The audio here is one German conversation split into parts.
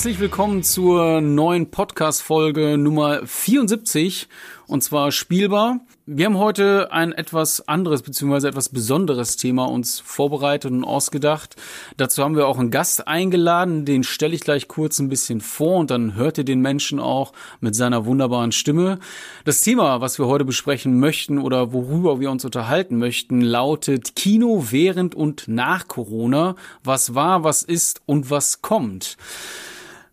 herzlich willkommen zur neuen Podcast-Folge Nummer 74 und zwar spielbar. Wir haben heute ein etwas anderes bzw. etwas besonderes Thema uns vorbereitet und ausgedacht. Dazu haben wir auch einen Gast eingeladen, den stelle ich gleich kurz ein bisschen vor und dann hört ihr den Menschen auch mit seiner wunderbaren Stimme. Das Thema, was wir heute besprechen möchten oder worüber wir uns unterhalten möchten, lautet Kino während und nach Corona. Was war, was ist und was kommt.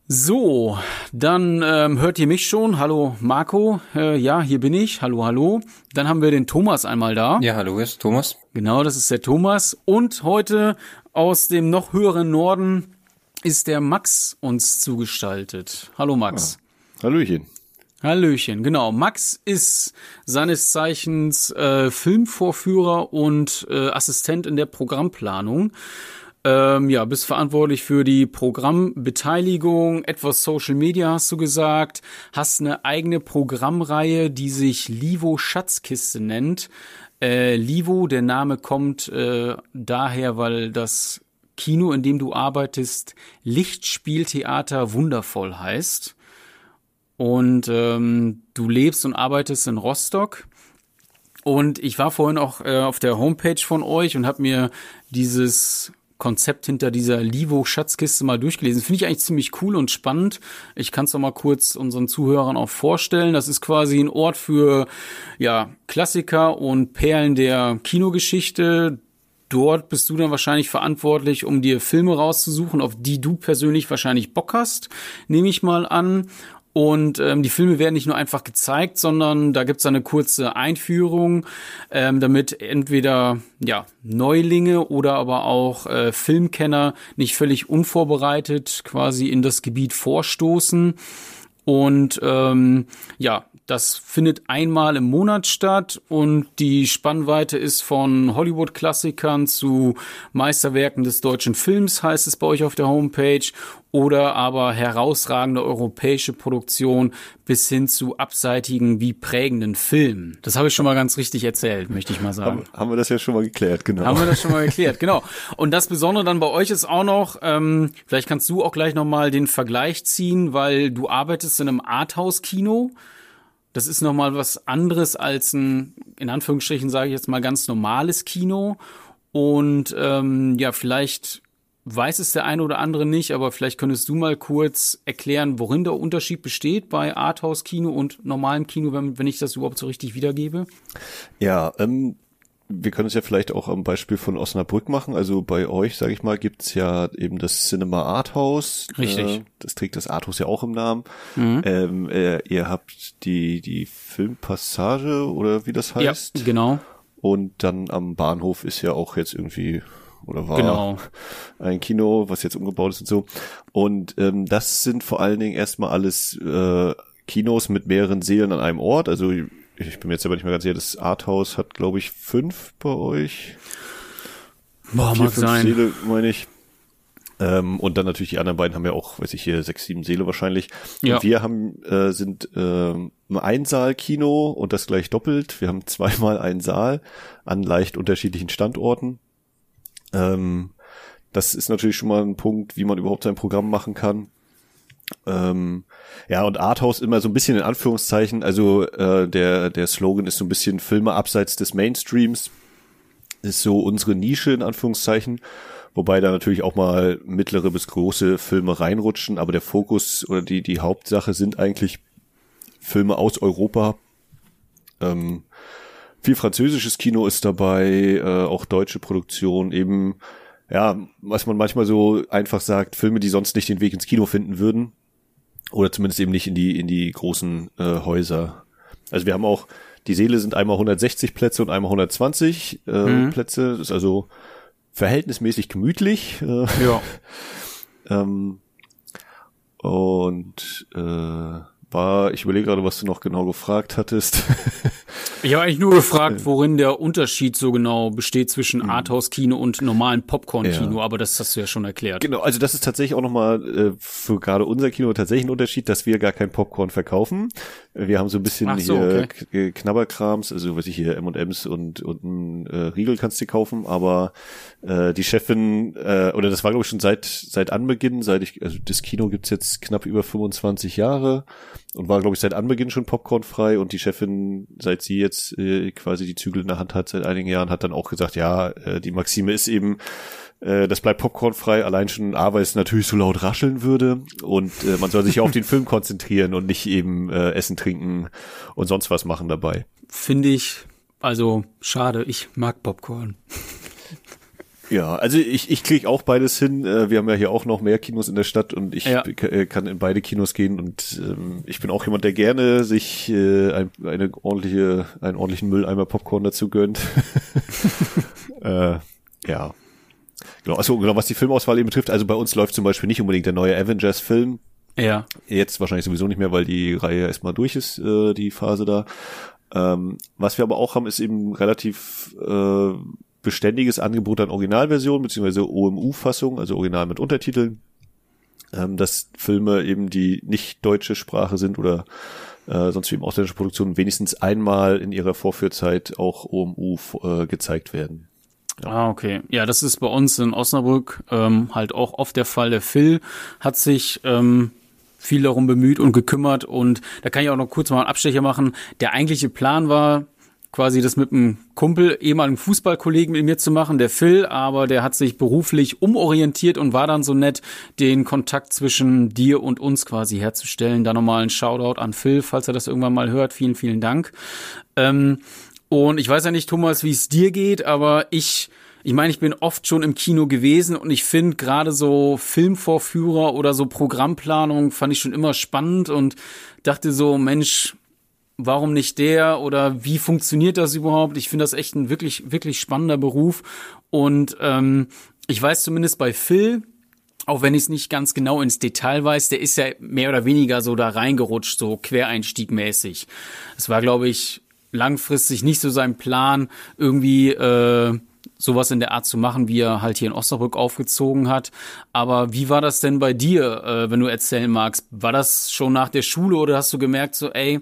So, dann ähm, hört ihr mich schon. Hallo Marco. Äh, ja, hier bin ich. Hallo, hallo. Dann haben wir den Thomas einmal da. Ja, hallo, ist Thomas. Genau, das ist der Thomas. Und heute aus dem noch höheren Norden ist der Max uns zugestaltet. Hallo Max. Ja. Hallöchen. Hallöchen, genau. Max ist seines Zeichens äh, Filmvorführer und äh, Assistent in der Programmplanung. Ähm, ja, bist verantwortlich für die Programmbeteiligung, etwas Social Media hast du gesagt, hast eine eigene Programmreihe, die sich Livo Schatzkiste nennt. Äh, Livo, der Name kommt äh, daher, weil das Kino, in dem du arbeitest, Lichtspieltheater wundervoll heißt. Und ähm, du lebst und arbeitest in Rostock. Und ich war vorhin auch äh, auf der Homepage von euch und habe mir dieses Konzept hinter dieser Livo-Schatzkiste mal durchgelesen. Finde ich eigentlich ziemlich cool und spannend. Ich kann es doch mal kurz unseren Zuhörern auch vorstellen. Das ist quasi ein Ort für ja, Klassiker und Perlen der Kinogeschichte. Dort bist du dann wahrscheinlich verantwortlich, um dir Filme rauszusuchen, auf die du persönlich wahrscheinlich Bock hast, nehme ich mal an. Und ähm, die Filme werden nicht nur einfach gezeigt, sondern da gibt's eine kurze Einführung, ähm, damit entweder ja Neulinge oder aber auch äh, Filmkenner nicht völlig unvorbereitet quasi in das Gebiet vorstoßen. Und ähm, ja, das findet einmal im Monat statt und die Spannweite ist von Hollywood-Klassikern zu Meisterwerken des deutschen Films, heißt es bei euch auf der Homepage, oder aber herausragende europäische Produktion bis hin zu abseitigen wie prägenden Filmen. Das habe ich schon mal ganz richtig erzählt, möchte ich mal sagen. Haben, haben wir das ja schon mal geklärt, genau. Haben wir das schon mal geklärt, genau. Und das Besondere dann bei euch ist auch noch, ähm, vielleicht kannst du auch gleich nochmal den Vergleich ziehen, weil du arbeitest in einem Arthouse-Kino. Das ist nochmal was anderes als ein, in Anführungsstrichen sage ich jetzt mal, ganz normales Kino. Und ähm, ja, vielleicht weiß es der eine oder andere nicht, aber vielleicht könntest du mal kurz erklären, worin der Unterschied besteht bei Arthouse-Kino und normalem Kino, wenn, wenn ich das überhaupt so richtig wiedergebe. Ja, ähm, wir können es ja vielleicht auch am Beispiel von Osnabrück machen. Also bei euch, sage ich mal, gibt's ja eben das Cinema Arthouse. Richtig. Äh, das trägt das Arthouse ja auch im Namen. Mhm. Ähm, äh, ihr habt die, die Filmpassage oder wie das heißt. Ja, genau. Und dann am Bahnhof ist ja auch jetzt irgendwie oder war genau. ein Kino, was jetzt umgebaut ist und so. Und ähm, das sind vor allen Dingen erstmal alles äh, Kinos mit mehreren Seelen an einem Ort. Also ich bin mir jetzt aber nicht mehr ganz sicher, das Arthouse hat, glaube ich, fünf bei euch. Boah, Vier, mag fünf sein. Seele, meine ich. Ähm, und dann natürlich die anderen beiden haben ja auch, weiß ich hier, sechs, sieben Seele wahrscheinlich. Und ja. wir haben, äh, sind äh, ein Einsaal-Kino und das gleich doppelt. Wir haben zweimal einen Saal an leicht unterschiedlichen Standorten. Ähm, das ist natürlich schon mal ein Punkt, wie man überhaupt sein Programm machen kann. Ähm, ja, und Arthouse immer so ein bisschen in Anführungszeichen, also äh, der, der Slogan ist so ein bisschen Filme abseits des Mainstreams, ist so unsere Nische in Anführungszeichen, wobei da natürlich auch mal mittlere bis große Filme reinrutschen, aber der Fokus oder die, die Hauptsache sind eigentlich Filme aus Europa. Ähm, viel französisches Kino ist dabei, äh, auch deutsche Produktion, eben ja, was man manchmal so einfach sagt, Filme, die sonst nicht den Weg ins Kino finden würden. Oder zumindest eben nicht in die, in die großen äh, Häuser. Also wir haben auch, die Seele sind einmal 160 Plätze und einmal 120 äh, mhm. Plätze. Das ist also verhältnismäßig gemütlich. Äh, ja. ähm, und äh, war, ich überlege gerade, was du noch genau gefragt hattest. ich habe eigentlich nur gefragt, worin der Unterschied so genau besteht zwischen mhm. Arthouse-Kino und normalen Popcorn-Kino, ja. aber das hast du ja schon erklärt. Genau, also das ist tatsächlich auch nochmal äh, für gerade unser Kino tatsächlich ein Unterschied, dass wir gar kein Popcorn verkaufen. Wir haben so ein bisschen so, hier okay. Knabberkrams, also was ich hier M&M's und, und ein äh, Riegel kannst du kaufen, aber äh, die Chefin, äh, oder das war glaube ich schon seit, seit Anbeginn, seit ich, also das Kino gibt's jetzt knapp über 25 Jahre und war, glaube ich, seit Anbeginn schon popcornfrei und die Chefin, seit sie jetzt äh, quasi die Zügel in der Hand hat seit einigen Jahren, hat dann auch gesagt, ja, äh, die Maxime ist eben, äh, das bleibt popcornfrei, allein schon A, weil es natürlich so laut rascheln würde und äh, man soll sich ja auf den Film konzentrieren und nicht eben äh, Essen, Trinken und sonst was machen dabei. Finde ich, also schade, ich mag Popcorn. Ja, also ich, ich kriege auch beides hin. Äh, wir haben ja hier auch noch mehr Kinos in der Stadt und ich ja. Äh, kann in beide Kinos gehen und ähm, ich bin auch jemand, der gerne sich äh, ein, eine ordentliche, einen ordentlichen Mülleimer Popcorn dazu gönnt. äh, ja. Genau, also genau, was die Filmauswahl eben betrifft, also bei uns läuft zum Beispiel nicht unbedingt der neue Avengers-Film. Ja. Jetzt wahrscheinlich sowieso nicht mehr, weil die Reihe erstmal durch ist, äh, die Phase da. Ähm, was wir aber auch haben, ist eben relativ äh, beständiges Angebot an Originalversion beziehungsweise OMU-Fassung, also Original mit Untertiteln, ähm, dass Filme eben, die nicht deutsche Sprache sind oder äh, sonst wie im ausländischen Produktionen wenigstens einmal in ihrer Vorführzeit auch OMU äh, gezeigt werden. Ja. Ah, okay. Ja, das ist bei uns in Osnabrück ähm, halt auch oft der Fall. Der Phil hat sich ähm, viel darum bemüht und gekümmert und da kann ich auch noch kurz mal einen Abstecher machen. Der eigentliche Plan war, quasi das mit einem Kumpel, ehemaligen Fußballkollegen mit mir zu machen, der Phil, aber der hat sich beruflich umorientiert und war dann so nett, den Kontakt zwischen dir und uns quasi herzustellen. Da nochmal ein Shoutout an Phil, falls er das irgendwann mal hört. Vielen, vielen Dank. Ähm, und ich weiß ja nicht, Thomas, wie es dir geht, aber ich ich meine, ich bin oft schon im Kino gewesen und ich finde gerade so Filmvorführer oder so Programmplanung fand ich schon immer spannend und dachte so, Mensch, warum nicht der oder wie funktioniert das überhaupt? Ich finde das echt ein wirklich, wirklich spannender Beruf. Und ähm, ich weiß zumindest bei Phil, auch wenn ich es nicht ganz genau ins Detail weiß, der ist ja mehr oder weniger so da reingerutscht, so Quereinstiegmäßig. Es war, glaube ich, langfristig nicht so sein Plan, irgendwie äh, sowas in der Art zu machen, wie er halt hier in Osnabrück aufgezogen hat. Aber wie war das denn bei dir, äh, wenn du erzählen magst? War das schon nach der Schule oder hast du gemerkt, so, ey,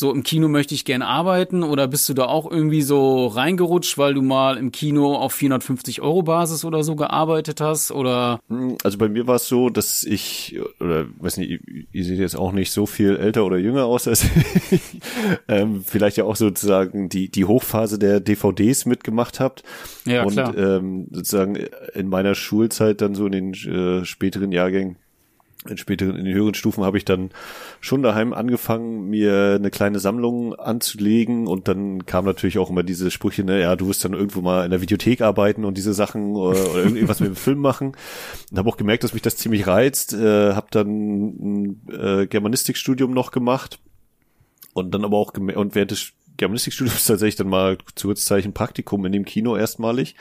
so im Kino möchte ich gern arbeiten oder bist du da auch irgendwie so reingerutscht, weil du mal im Kino auf 450 Euro Basis oder so gearbeitet hast oder? Hm, also bei mir war es so, dass ich, oder weiß nicht, ihr, ihr seht jetzt auch nicht so viel älter oder jünger aus als ich, ähm, vielleicht ja auch sozusagen die, die Hochphase der DVDs mitgemacht habt. Ja, und klar. Ähm, sozusagen in meiner Schulzeit dann so in den äh, späteren Jahrgängen in späteren, in den höheren Stufen habe ich dann schon daheim angefangen, mir eine kleine Sammlung anzulegen und dann kam natürlich auch immer diese Sprüche, ne, ja, du wirst dann irgendwo mal in der Videothek arbeiten und diese Sachen oder, oder irgendwas mit dem Film machen. Und habe auch gemerkt, dass mich das ziemlich reizt, äh, habe dann ein äh, Germanistikstudium noch gemacht und dann aber auch und während des Germanistikstudiums tatsächlich dann mal Zeichen Praktikum in dem Kino erstmalig.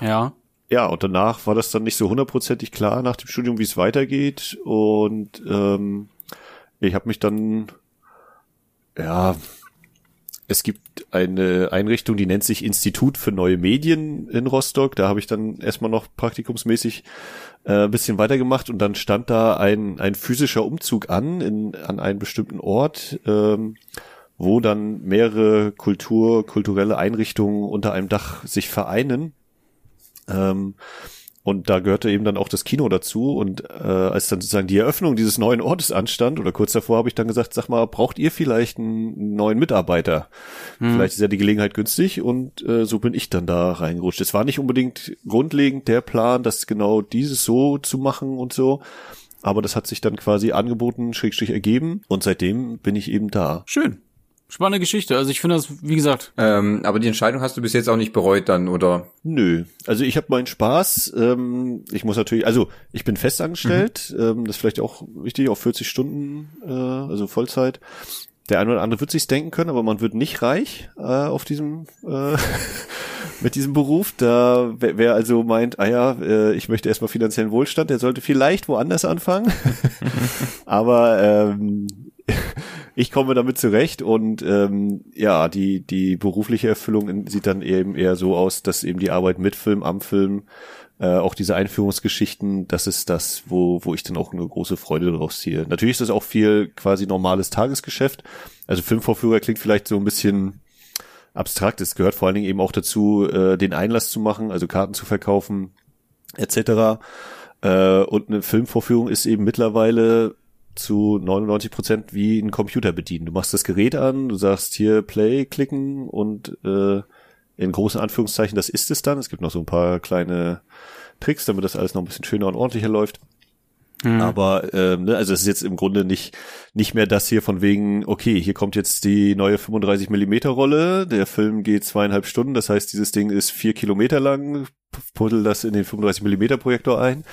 Ja ja, und danach war das dann nicht so hundertprozentig klar nach dem Studium, wie es weitergeht. Und ähm, ich habe mich dann, ja, es gibt eine Einrichtung, die nennt sich Institut für neue Medien in Rostock. Da habe ich dann erstmal noch praktikumsmäßig äh, ein bisschen weitergemacht und dann stand da ein, ein physischer Umzug an in, an einen bestimmten Ort, ähm, wo dann mehrere Kultur, kulturelle Einrichtungen unter einem Dach sich vereinen ähm, und da gehörte eben dann auch das Kino dazu. Und äh, als dann sozusagen die Eröffnung dieses neuen Ortes anstand, oder kurz davor habe ich dann gesagt, sag mal, braucht ihr vielleicht einen neuen Mitarbeiter? Hm. Vielleicht ist ja die Gelegenheit günstig und äh, so bin ich dann da reingerutscht. Es war nicht unbedingt grundlegend der Plan, das genau dieses so zu machen und so. Aber das hat sich dann quasi angeboten, schrägstrich ergeben und seitdem bin ich eben da. Schön. Spannende Geschichte. Also ich finde das, wie gesagt. Ähm, aber die Entscheidung hast du bis jetzt auch nicht bereut dann, oder? Nö. Also ich habe meinen Spaß. Ähm, ich muss natürlich, also ich bin festangestellt. Mhm. Ähm, das ist vielleicht auch wichtig, auf 40 Stunden, äh, also Vollzeit. Der eine oder andere wird sich's denken können, aber man wird nicht reich äh, auf diesem äh, mit diesem Beruf. Da wer, wer also meint, ah ja, äh, ich möchte erstmal finanziellen Wohlstand, der sollte vielleicht woanders anfangen. aber ähm, ich komme damit zurecht und ähm, ja, die, die berufliche Erfüllung sieht dann eben eher so aus, dass eben die Arbeit mit Film, am Film, äh, auch diese Einführungsgeschichten, das ist das, wo, wo ich dann auch eine große Freude daraus ziehe. Natürlich ist das auch viel quasi normales Tagesgeschäft. Also Filmvorführer klingt vielleicht so ein bisschen abstrakt. Es gehört vor allen Dingen eben auch dazu, äh, den Einlass zu machen, also Karten zu verkaufen, etc. Äh, und eine Filmvorführung ist eben mittlerweile zu 99 Prozent wie ein Computer bedienen. Du machst das Gerät an, du sagst hier Play klicken und äh, in großen Anführungszeichen, das ist es dann. Es gibt noch so ein paar kleine Tricks, damit das alles noch ein bisschen schöner und ordentlicher läuft. Mhm. Aber ähm, ne, also es ist jetzt im Grunde nicht nicht mehr das hier von wegen, okay, hier kommt jetzt die neue 35 Millimeter Rolle, der Film geht zweieinhalb Stunden, das heißt, dieses Ding ist vier Kilometer lang, puddel das in den 35 Millimeter Projektor ein.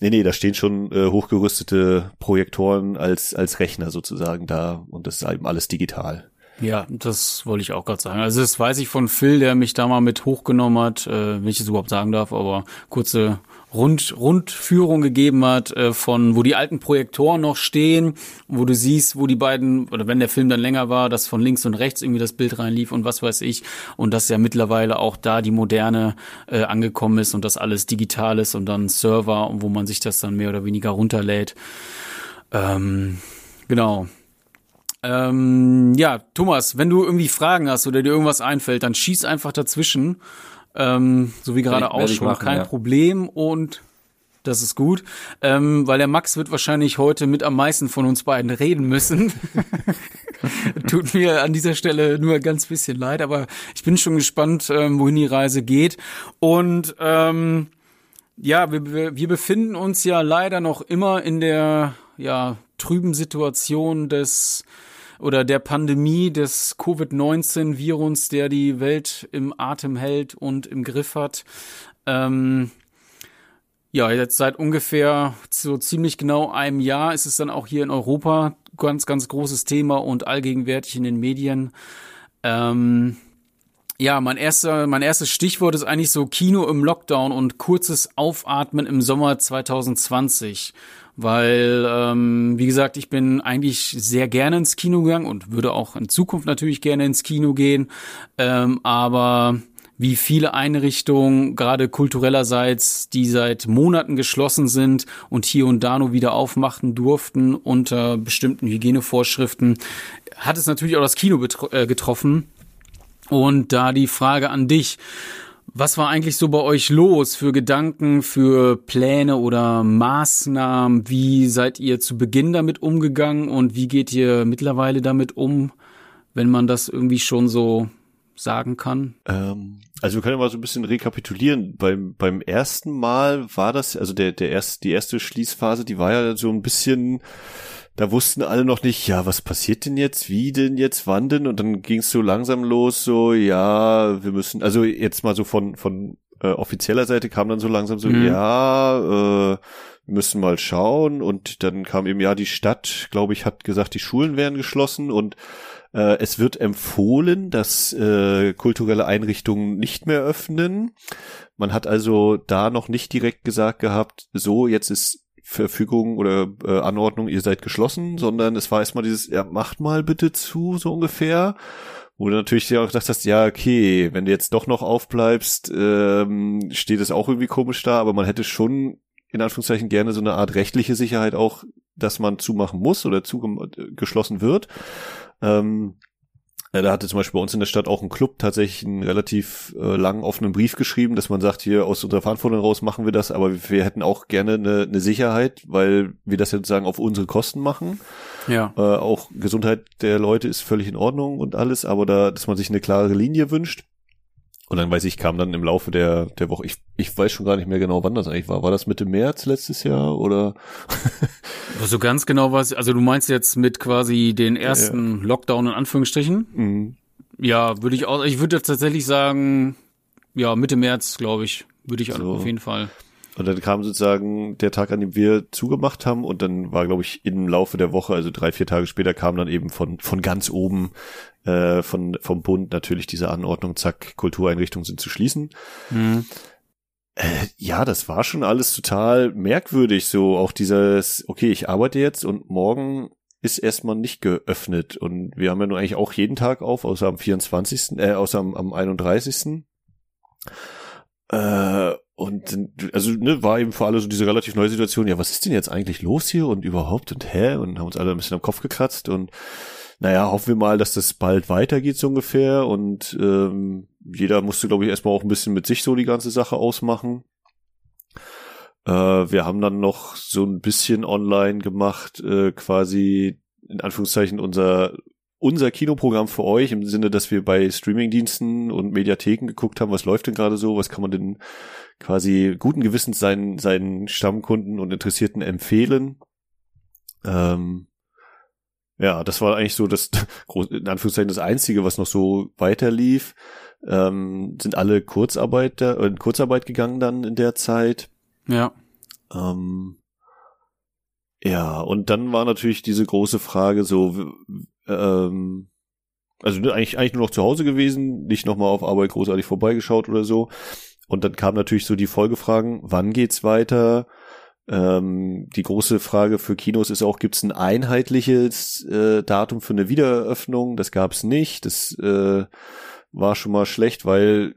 Nee, nee, da stehen schon äh, hochgerüstete Projektoren als, als Rechner sozusagen da und das ist eben alles digital. Ja, das wollte ich auch gerade sagen. Also das weiß ich von Phil, der mich da mal mit hochgenommen hat, äh, wenn ich es überhaupt sagen darf, aber kurze Rund, Rundführung gegeben hat, äh, von wo die alten Projektoren noch stehen, wo du siehst, wo die beiden, oder wenn der Film dann länger war, dass von links und rechts irgendwie das Bild reinlief und was weiß ich. Und dass ja mittlerweile auch da die Moderne äh, angekommen ist und das alles digital ist und dann Server, wo man sich das dann mehr oder weniger runterlädt. Ähm, genau. Ähm, ja, Thomas, wenn du irgendwie Fragen hast oder dir irgendwas einfällt, dann schieß einfach dazwischen. Ähm, so wie gerade auch schon. Machen, Kein ja. Problem und das ist gut, ähm, weil der Max wird wahrscheinlich heute mit am meisten von uns beiden reden müssen. Tut mir an dieser Stelle nur ganz bisschen leid, aber ich bin schon gespannt, ähm, wohin die Reise geht. Und ähm, ja, wir, wir befinden uns ja leider noch immer in der ja trüben Situation des oder der Pandemie des Covid-19-Virus, der die Welt im Atem hält und im Griff hat. Ähm, ja, jetzt seit ungefähr so ziemlich genau einem Jahr ist es dann auch hier in Europa ganz, ganz großes Thema und allgegenwärtig in den Medien. Ähm, ja, mein erster, mein erstes Stichwort ist eigentlich so Kino im Lockdown und kurzes Aufatmen im Sommer 2020 weil, ähm, wie gesagt, ich bin eigentlich sehr gerne ins Kino gegangen und würde auch in Zukunft natürlich gerne ins Kino gehen, ähm, aber wie viele Einrichtungen, gerade kulturellerseits, die seit Monaten geschlossen sind und hier und da nur wieder aufmachen durften unter bestimmten Hygienevorschriften, hat es natürlich auch das Kino äh, getroffen. Und da die Frage an dich, was war eigentlich so bei euch los für Gedanken, für Pläne oder Maßnahmen? Wie seid ihr zu Beginn damit umgegangen und wie geht ihr mittlerweile damit um, wenn man das irgendwie schon so sagen kann? Ähm, also wir können mal so ein bisschen rekapitulieren. Beim, beim ersten Mal war das, also der, der erst, die erste Schließphase, die war ja so ein bisschen da wussten alle noch nicht, ja, was passiert denn jetzt, wie denn jetzt, wann denn? Und dann ging es so langsam los, so, ja, wir müssen, also jetzt mal so von, von äh, offizieller Seite kam dann so langsam so, mhm. ja, äh, wir müssen mal schauen. Und dann kam eben, ja, die Stadt, glaube ich, hat gesagt, die Schulen werden geschlossen und äh, es wird empfohlen, dass äh, kulturelle Einrichtungen nicht mehr öffnen. Man hat also da noch nicht direkt gesagt gehabt, so, jetzt ist Verfügung oder äh, Anordnung, ihr seid geschlossen, sondern es war erstmal dieses, ja, macht mal bitte zu, so ungefähr. Wo du natürlich auch gedacht hast, ja, okay, wenn du jetzt doch noch aufbleibst, ähm, steht es auch irgendwie komisch da, aber man hätte schon in Anführungszeichen gerne so eine Art rechtliche Sicherheit auch, dass man zumachen muss oder zugeschlossen wird. Ähm, ja, da hatte zum Beispiel bei uns in der Stadt auch ein Club tatsächlich einen relativ äh, langen offenen Brief geschrieben, dass man sagt, hier aus unserer Verantwortung raus machen wir das, aber wir hätten auch gerne eine, eine Sicherheit, weil wir das sozusagen auf unsere Kosten machen. Ja. Äh, auch Gesundheit der Leute ist völlig in Ordnung und alles, aber da, dass man sich eine klare Linie wünscht. Und dann weiß ich, kam dann im Laufe der, der Woche, ich, ich weiß schon gar nicht mehr genau, wann das eigentlich war. War das Mitte März letztes Jahr oder? so ganz genau was, also du meinst jetzt mit quasi den ersten ja. Lockdown in Anführungsstrichen? Mhm. Ja, würde ich auch, ich würde tatsächlich sagen, ja, Mitte März, glaube ich, würde ich so. auf jeden Fall. Und dann kam sozusagen der Tag, an dem wir zugemacht haben und dann war, glaube ich, im Laufe der Woche, also drei, vier Tage später, kam dann eben von, von ganz oben äh, von, vom Bund natürlich diese Anordnung, zack, Kultureinrichtungen sind zu schließen. Mhm. Äh, ja, das war schon alles total merkwürdig, so auch dieses, okay, ich arbeite jetzt und morgen ist erstmal nicht geöffnet und wir haben ja nur eigentlich auch jeden Tag auf, außer am 24., äh, außer am, am 31. Äh, und also ne, war eben für alle so diese relativ neue Situation, ja, was ist denn jetzt eigentlich los hier und überhaupt und hä? Und haben uns alle ein bisschen am Kopf gekratzt und naja, hoffen wir mal, dass das bald weitergeht so ungefähr und ähm, jeder musste, glaube ich, erstmal auch ein bisschen mit sich so die ganze Sache ausmachen. Äh, wir haben dann noch so ein bisschen online gemacht, äh, quasi in Anführungszeichen unser unser Kinoprogramm für euch im Sinne, dass wir bei Streamingdiensten und Mediatheken geguckt haben, was läuft denn gerade so, was kann man denn quasi guten Gewissens seinen, seinen Stammkunden und Interessierten empfehlen. Ähm, ja, das war eigentlich so das, in Anführungszeichen, das Einzige, was noch so weiterlief. Ähm, sind alle Kurzarbeiter, äh, in Kurzarbeit gegangen dann in der Zeit. Ja. Ähm, ja, und dann war natürlich diese große Frage so, ähm, also ne, eigentlich, eigentlich nur noch zu Hause gewesen, nicht nochmal auf Arbeit großartig vorbeigeschaut oder so. Und dann kam natürlich so die Folgefragen, wann geht's weiter? Ähm, die große Frage für Kinos ist auch, gibt es ein einheitliches äh, Datum für eine Wiedereröffnung? Das gab es nicht. Das äh, war schon mal schlecht, weil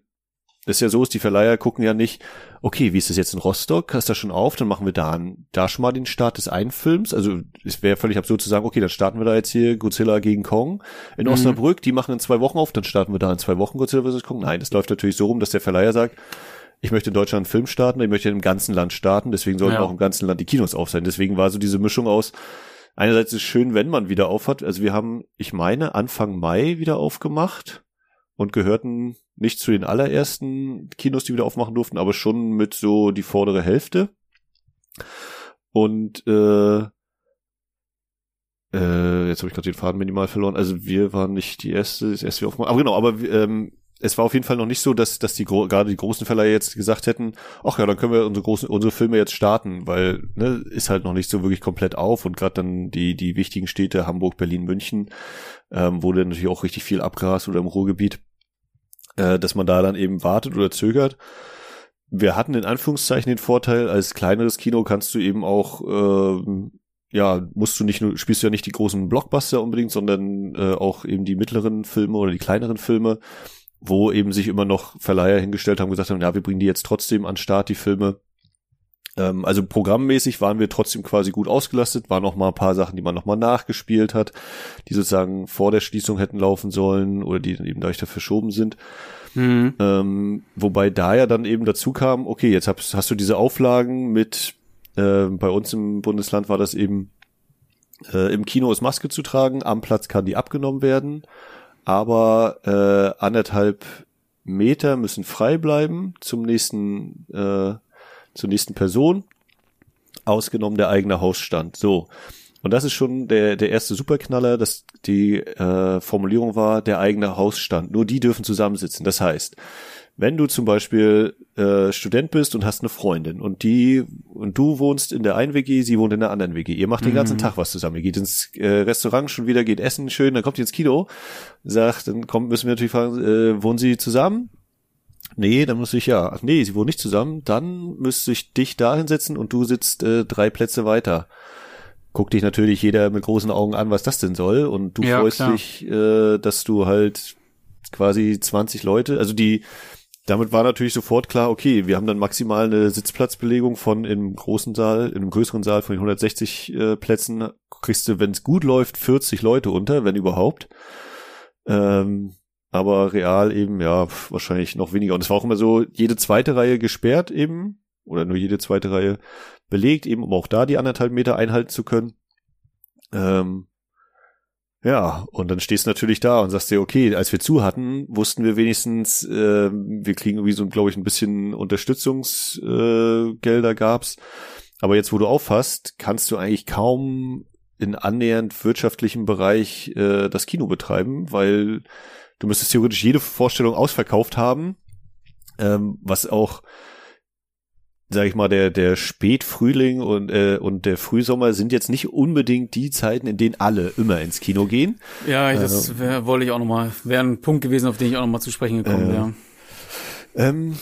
es ja so ist, die Verleiher gucken ja nicht, okay, wie ist das jetzt in Rostock? Hast du das schon auf? Dann machen wir da, da schon mal den Start des einen Films. Also es wäre völlig absurd zu sagen, okay, dann starten wir da jetzt hier Godzilla gegen Kong in mhm. Osnabrück. Die machen in zwei Wochen auf, dann starten wir da in zwei Wochen Godzilla vs. Kong. Nein, das läuft natürlich so rum, dass der Verleiher sagt, ich möchte in Deutschland einen Film starten, ich möchte im ganzen Land starten, deswegen sollten ja. auch im ganzen Land die Kinos auf sein. Deswegen war so diese Mischung aus, einerseits ist es schön, wenn man wieder auf hat. Also wir haben, ich meine, Anfang Mai wieder aufgemacht und gehörten nicht zu den allerersten Kinos, die wieder aufmachen durften, aber schon mit so die vordere Hälfte. Und äh, äh, jetzt habe ich gerade den Faden minimal verloren. Also wir waren nicht die erste, das erste wir aufgemacht. Aber genau, aber ähm, es war auf jeden Fall noch nicht so, dass, dass die gerade die großen Verleiher jetzt gesagt hätten, ach ja, dann können wir unsere großen unsere Filme jetzt starten, weil ne, ist halt noch nicht so wirklich komplett auf und gerade dann die die wichtigen Städte Hamburg, Berlin, München, ähm, wurde natürlich auch richtig viel abgrast oder im Ruhrgebiet, äh, dass man da dann eben wartet oder zögert. Wir hatten in Anführungszeichen den Vorteil, als kleineres Kino kannst du eben auch äh, ja, musst du nicht nur, spielst du ja nicht die großen Blockbuster unbedingt, sondern äh, auch eben die mittleren Filme oder die kleineren Filme wo eben sich immer noch Verleiher hingestellt haben, gesagt haben, ja, wir bringen die jetzt trotzdem an Start, die Filme. Ähm, also programmmäßig waren wir trotzdem quasi gut ausgelastet, waren noch mal ein paar Sachen, die man noch mal nachgespielt hat, die sozusagen vor der Schließung hätten laufen sollen oder die eben dadurch da verschoben sind. Mhm. Ähm, wobei da ja dann eben dazu kam, okay, jetzt hast, hast du diese Auflagen mit, äh, bei uns im Bundesland war das eben, äh, im Kino ist Maske zu tragen, am Platz kann die abgenommen werden aber äh, anderthalb Meter müssen frei bleiben zum nächsten, äh, zur nächsten Person, ausgenommen der eigene Hausstand. So. Und das ist schon der, der erste Superknaller, dass die äh, Formulierung war, der eigene Hausstand. Nur die dürfen zusammensitzen. Das heißt, wenn du zum Beispiel äh, Student bist und hast eine Freundin und die und du wohnst in der einen WG, sie wohnt in der anderen WG, ihr macht den ganzen mhm. Tag was zusammen, ihr geht ins äh, Restaurant schon wieder, geht essen schön, dann kommt ihr ins Kino, sagt, dann kommt, müssen wir natürlich fragen, äh, wohnen sie zusammen? Nee, dann muss ich ja, ach nee, sie wohnen nicht zusammen, dann müsste ich dich da hinsetzen und du sitzt äh, drei Plätze weiter guckt dich natürlich jeder mit großen Augen an, was das denn soll. Und du ja, freust klar. dich, äh, dass du halt quasi 20 Leute, also die damit war natürlich sofort klar, okay, wir haben dann maximal eine Sitzplatzbelegung von im großen Saal, in einem größeren Saal von 160 äh, Plätzen kriegst du, wenn es gut läuft, 40 Leute unter, wenn überhaupt. Ähm, aber real eben, ja, wahrscheinlich noch weniger. Und es war auch immer so, jede zweite Reihe gesperrt eben, oder nur jede zweite Reihe belegt, eben um auch da die anderthalb Meter einhalten zu können. Ähm, ja, und dann stehst du natürlich da und sagst dir, okay, als wir zu hatten, wussten wir wenigstens, äh, wir kriegen irgendwie so, glaube ich, ein bisschen Unterstützungsgelder äh, gab's. Aber jetzt, wo du auffasst, kannst du eigentlich kaum in annähernd wirtschaftlichem Bereich äh, das Kino betreiben, weil du müsstest theoretisch jede Vorstellung ausverkauft haben, ähm, was auch sag ich mal, der, der Spätfrühling und, äh, und der Frühsommer sind jetzt nicht unbedingt die Zeiten, in denen alle immer ins Kino gehen. Ja, das äh, wollte ich auch nochmal, wäre ein Punkt gewesen, auf den ich auch nochmal zu sprechen gekommen äh, wäre. Ähm,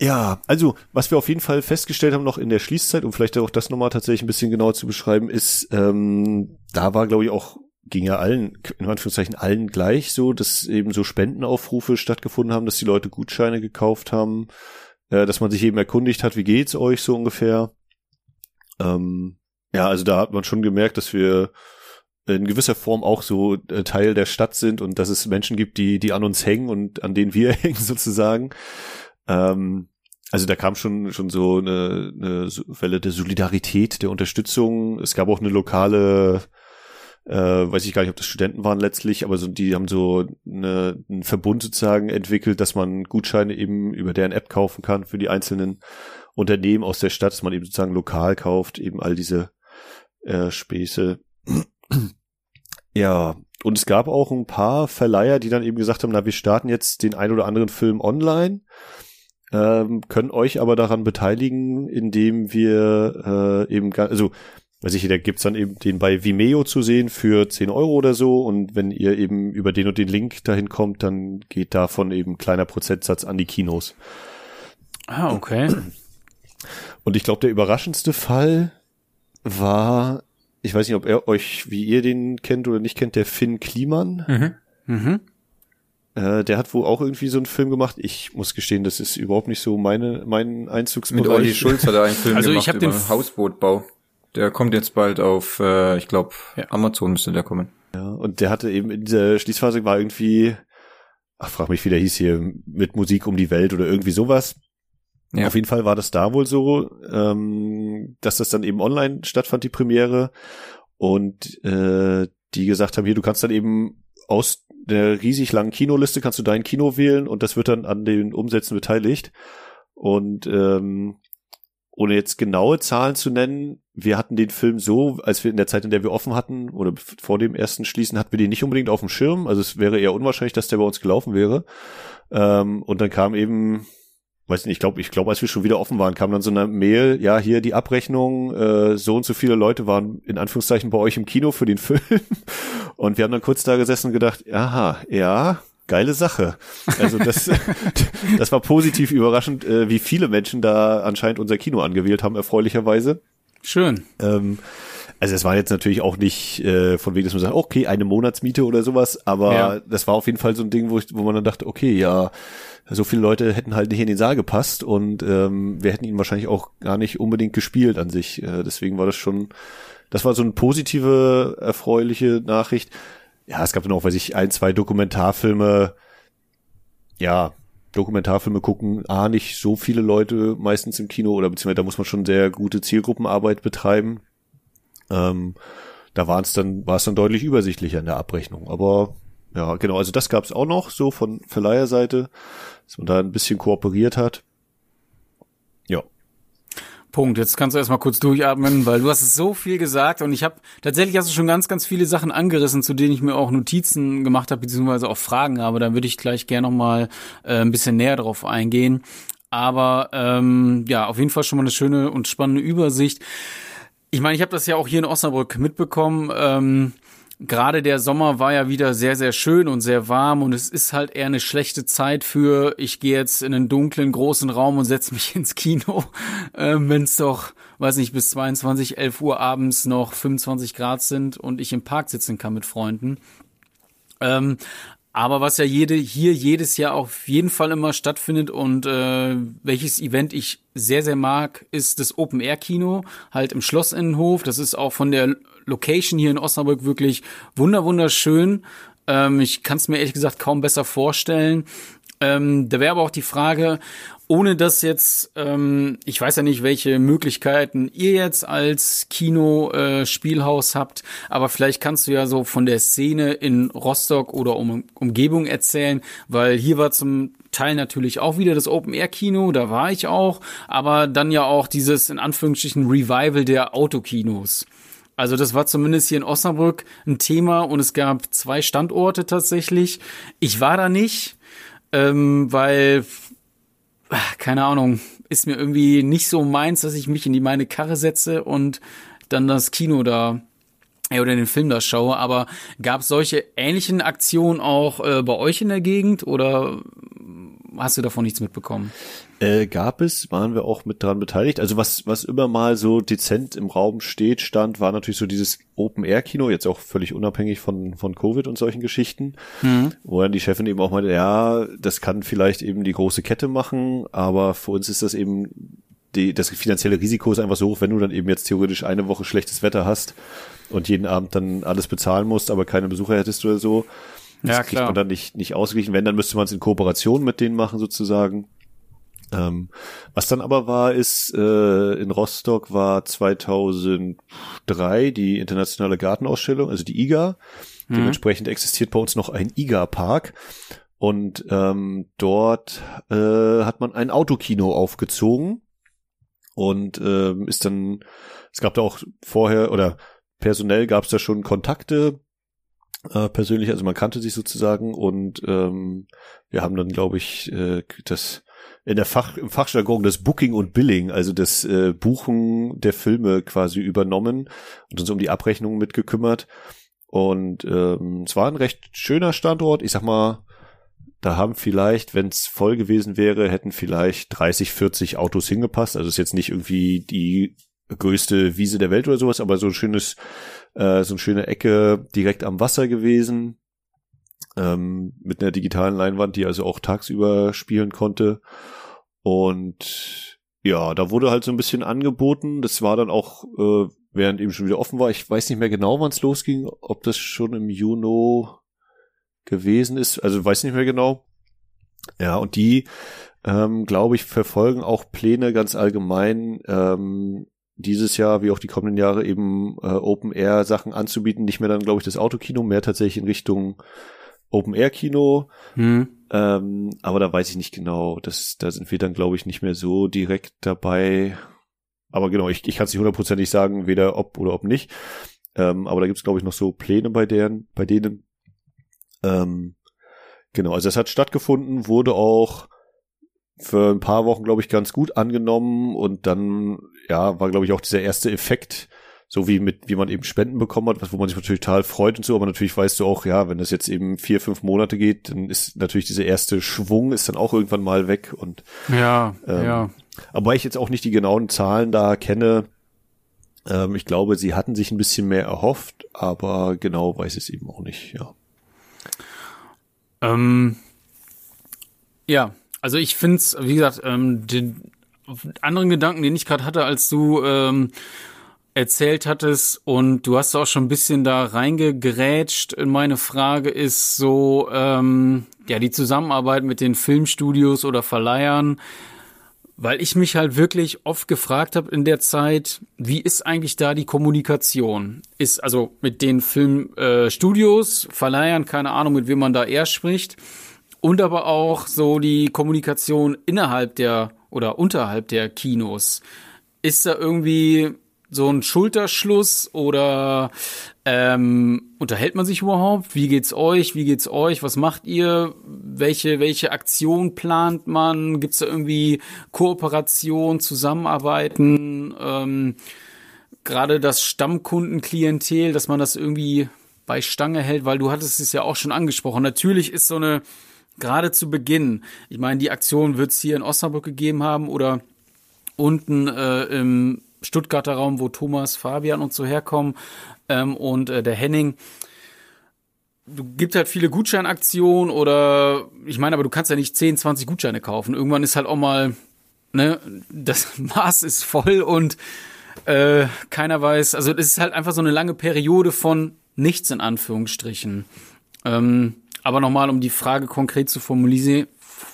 Ja, also was wir auf jeden Fall festgestellt haben noch in der Schließzeit, um vielleicht auch das nochmal tatsächlich ein bisschen genauer zu beschreiben, ist, ähm, da war, glaube ich, auch, ging ja allen, in Anführungszeichen allen gleich so, dass eben so Spendenaufrufe stattgefunden haben, dass die Leute Gutscheine gekauft haben, äh, dass man sich eben erkundigt hat, wie geht's euch so ungefähr. Ähm, ja, also da hat man schon gemerkt, dass wir in gewisser Form auch so äh, Teil der Stadt sind und dass es Menschen gibt, die, die an uns hängen und an denen wir hängen sozusagen. Ähm, also da kam schon schon so eine, eine Welle der Solidarität, der Unterstützung. Es gab auch eine lokale, äh, weiß ich gar nicht, ob das Studenten waren letztlich, aber so die haben so eine, einen Verbund sozusagen entwickelt, dass man Gutscheine eben über deren App kaufen kann für die einzelnen Unternehmen aus der Stadt, dass man eben sozusagen lokal kauft, eben all diese äh, Späße. ja, und es gab auch ein paar Verleiher, die dann eben gesagt haben, na, wir starten jetzt den ein oder anderen Film online ähm, können euch aber daran beteiligen, indem wir äh, eben, also weiß ich, da gibt's dann eben den bei Vimeo zu sehen für 10 Euro oder so und wenn ihr eben über den und den Link dahin kommt, dann geht davon eben kleiner Prozentsatz an die Kinos. Ah, okay. Und ich glaube, der überraschendste Fall war, ich weiß nicht, ob er euch, wie ihr den kennt oder nicht kennt, der Finn Kliman. Mhm. Mhm. Äh, der hat wohl auch irgendwie so einen Film gemacht. Ich muss gestehen, das ist überhaupt nicht so meine, mein Einzugsbereich. Mit Olli Schulz hat er einen Film also gemacht ich hab über den Hausbootbau. Der kommt jetzt bald auf, äh, ich glaube, ja. Amazon müsste der kommen. Ja, und der hatte eben in dieser Schließphase war irgendwie, ach, frag mich, wie der hieß hier, mit Musik um die Welt oder irgendwie sowas. Ja. Auf jeden Fall war das da wohl so, ähm, dass das dann eben online stattfand, die Premiere. Und äh, die gesagt haben, hier, du kannst dann eben aus der riesig langen Kinoliste kannst du dein Kino wählen und das wird dann an den Umsätzen beteiligt. Und ähm, ohne jetzt genaue Zahlen zu nennen, wir hatten den Film so, als wir in der Zeit, in der wir offen hatten, oder vor dem ersten Schließen, hatten wir den nicht unbedingt auf dem Schirm. Also es wäre eher unwahrscheinlich, dass der bei uns gelaufen wäre. Ähm, und dann kam eben weiß nicht, ich glaube, ich glaube, als wir schon wieder offen waren, kam dann so eine Mail, ja, hier die Abrechnung, äh, so und so viele Leute waren in Anführungszeichen bei euch im Kino für den Film. Und wir haben dann kurz da gesessen und gedacht, aha, ja, geile Sache. Also das, das war positiv überraschend, äh, wie viele Menschen da anscheinend unser Kino angewählt haben, erfreulicherweise. Schön. Ähm, also es war jetzt natürlich auch nicht äh, von wegen, dass man sagt, okay, eine Monatsmiete oder sowas, aber ja. das war auf jeden Fall so ein Ding, wo, ich, wo man dann dachte, okay, ja, so viele Leute hätten halt nicht in den Saal gepasst und ähm, wir hätten ihn wahrscheinlich auch gar nicht unbedingt gespielt an sich. Äh, deswegen war das schon, das war so eine positive, erfreuliche Nachricht. Ja, es gab dann auch, weiß ich, ein, zwei Dokumentarfilme. Ja, Dokumentarfilme gucken, ah, nicht so viele Leute meistens im Kino oder beziehungsweise da muss man schon sehr gute Zielgruppenarbeit betreiben. Ähm, da war es dann, war es dann deutlich übersichtlicher in der Abrechnung. Aber ja, genau, also das gab es auch noch so von Verleiherseite dass man da ein bisschen kooperiert hat. Punkt. Jetzt kannst du erstmal kurz durchatmen, weil du hast so viel gesagt und ich habe tatsächlich hast du schon ganz, ganz viele Sachen angerissen, zu denen ich mir auch Notizen gemacht habe, beziehungsweise auch Fragen habe. Da würde ich gleich gerne nochmal äh, ein bisschen näher drauf eingehen. Aber ähm, ja, auf jeden Fall schon mal eine schöne und spannende Übersicht. Ich meine, ich habe das ja auch hier in Osnabrück mitbekommen. Ähm, gerade der Sommer war ja wieder sehr, sehr schön und sehr warm und es ist halt eher eine schlechte Zeit für, ich gehe jetzt in einen dunklen, großen Raum und setze mich ins Kino, äh, wenn es doch, weiß nicht, bis 22, 11 Uhr abends noch 25 Grad sind und ich im Park sitzen kann mit Freunden. Ähm, aber was ja jede, hier jedes Jahr auf jeden Fall immer stattfindet und äh, welches Event ich sehr, sehr mag, ist das Open Air Kino, halt im Schlossinnenhof. Das ist auch von der Location hier in Osnabrück wirklich wunder wunderschön. Ähm, ich kann es mir ehrlich gesagt kaum besser vorstellen. Ähm, da wäre aber auch die Frage, ohne dass jetzt, ähm, ich weiß ja nicht, welche Möglichkeiten ihr jetzt als Kino äh, habt, aber vielleicht kannst du ja so von der Szene in Rostock oder um, Umgebung erzählen, weil hier war zum Teil natürlich auch wieder das Open Air Kino, da war ich auch, aber dann ja auch dieses in Anführungsstrichen Revival der Autokinos. Also das war zumindest hier in Osnabrück ein Thema und es gab zwei Standorte tatsächlich. Ich war da nicht, ähm, weil, keine Ahnung, ist mir irgendwie nicht so meins, dass ich mich in die meine Karre setze und dann das Kino da oder den Film da schaue. Aber gab es solche ähnlichen Aktionen auch äh, bei euch in der Gegend oder hast du davon nichts mitbekommen? Äh, gab es, waren wir auch mit dran beteiligt. Also was, was immer mal so dezent im Raum steht, stand, war natürlich so dieses Open-Air-Kino, jetzt auch völlig unabhängig von, von Covid und solchen Geschichten, mhm. wo dann die Chefin eben auch meinte, ja, das kann vielleicht eben die große Kette machen, aber für uns ist das eben die, das finanzielle Risiko ist einfach so hoch, wenn du dann eben jetzt theoretisch eine Woche schlechtes Wetter hast und jeden Abend dann alles bezahlen musst, aber keine Besucher hättest oder so. Das ja, kriegt man dann nicht, nicht ausgeglichen. Wenn, dann müsste man es in Kooperation mit denen machen, sozusagen. Ähm, was dann aber war, ist, äh, in Rostock war 2003 die internationale Gartenausstellung, also die IGA. Mhm. Dementsprechend existiert bei uns noch ein IGA-Park. Und ähm, dort äh, hat man ein Autokino aufgezogen und ähm, ist dann, es gab da auch vorher oder personell gab es da schon Kontakte äh, persönlich, also man kannte sich sozusagen und ähm, wir haben dann, glaube ich, äh, das in der Fach, im Fachjargon das Booking und Billing, also das äh, Buchen der Filme quasi übernommen und uns um die Abrechnung mitgekümmert. Und ähm, es war ein recht schöner Standort. Ich sag mal, da haben vielleicht, wenn es voll gewesen wäre, hätten vielleicht 30, 40 Autos hingepasst. Also ist jetzt nicht irgendwie die größte Wiese der Welt oder sowas, aber so ein schönes, äh, so eine schöne Ecke direkt am Wasser gewesen. Ähm, mit einer digitalen Leinwand, die also auch tagsüber spielen konnte. Und ja, da wurde halt so ein bisschen angeboten. Das war dann auch, äh, während eben schon wieder offen war. Ich weiß nicht mehr genau, wann es losging, ob das schon im Juni gewesen ist. Also weiß nicht mehr genau. Ja, und die, ähm, glaube ich, verfolgen auch Pläne ganz allgemein, ähm, dieses Jahr wie auch die kommenden Jahre eben äh, Open Air Sachen anzubieten. Nicht mehr dann, glaube ich, das Autokino, mehr tatsächlich in Richtung Open Air Kino. Hm. Ähm, aber da weiß ich nicht genau. Das, da sind wir dann, glaube ich, nicht mehr so direkt dabei. Aber genau, ich, ich kann es nicht hundertprozentig sagen, weder ob oder ob nicht. Ähm, aber da gibt es, glaube ich, noch so Pläne bei deren, bei denen. Ähm, genau, also es hat stattgefunden, wurde auch für ein paar Wochen, glaube ich, ganz gut angenommen und dann, ja, war, glaube ich, auch dieser erste Effekt, so wie mit, wie man eben Spenden bekommen hat, wo man sich natürlich total freut und so, aber natürlich weißt du auch, ja, wenn das jetzt eben vier, fünf Monate geht, dann ist natürlich dieser erste Schwung ist dann auch irgendwann mal weg und ja, ähm, ja. Aber weil ich jetzt auch nicht die genauen Zahlen da kenne, ähm, ich glaube, sie hatten sich ein bisschen mehr erhofft, aber genau weiß ich es eben auch nicht, ja. Ähm, ja, also ich finde es, wie gesagt, ähm, den anderen Gedanken, den ich gerade hatte, als du ähm, erzählt hattest und du hast auch schon ein bisschen da reingegrätscht. Meine Frage ist so, ähm, ja, die Zusammenarbeit mit den Filmstudios oder Verleihern, weil ich mich halt wirklich oft gefragt habe in der Zeit, wie ist eigentlich da die Kommunikation? Ist also mit den Filmstudios, äh, Verleihern, keine Ahnung, mit wem man da eher spricht, und aber auch so die Kommunikation innerhalb der oder unterhalb der Kinos. Ist da irgendwie so ein Schulterschluss oder ähm, unterhält man sich überhaupt? Wie geht's euch? Wie geht's euch? Was macht ihr? Welche welche Aktion plant man? Gibt's da irgendwie Kooperation, Zusammenarbeiten? Ähm, Gerade das Stammkundenklientel, dass man das irgendwie bei Stange hält, weil du hattest es ja auch schon angesprochen. Natürlich ist so eine gerade zu Beginn. Ich meine, die Aktion wird es hier in Osnabrück gegeben haben oder unten äh, im Stuttgarter Raum, wo Thomas, Fabian und so herkommen ähm, und äh, der Henning. Du gibt halt viele Gutscheinaktionen oder ich meine, aber du kannst ja nicht 10, 20 Gutscheine kaufen. Irgendwann ist halt auch mal, ne, das Maß ist voll und äh, keiner weiß, also es ist halt einfach so eine lange Periode von nichts in Anführungsstrichen. Ähm, aber nochmal, um die Frage konkret zu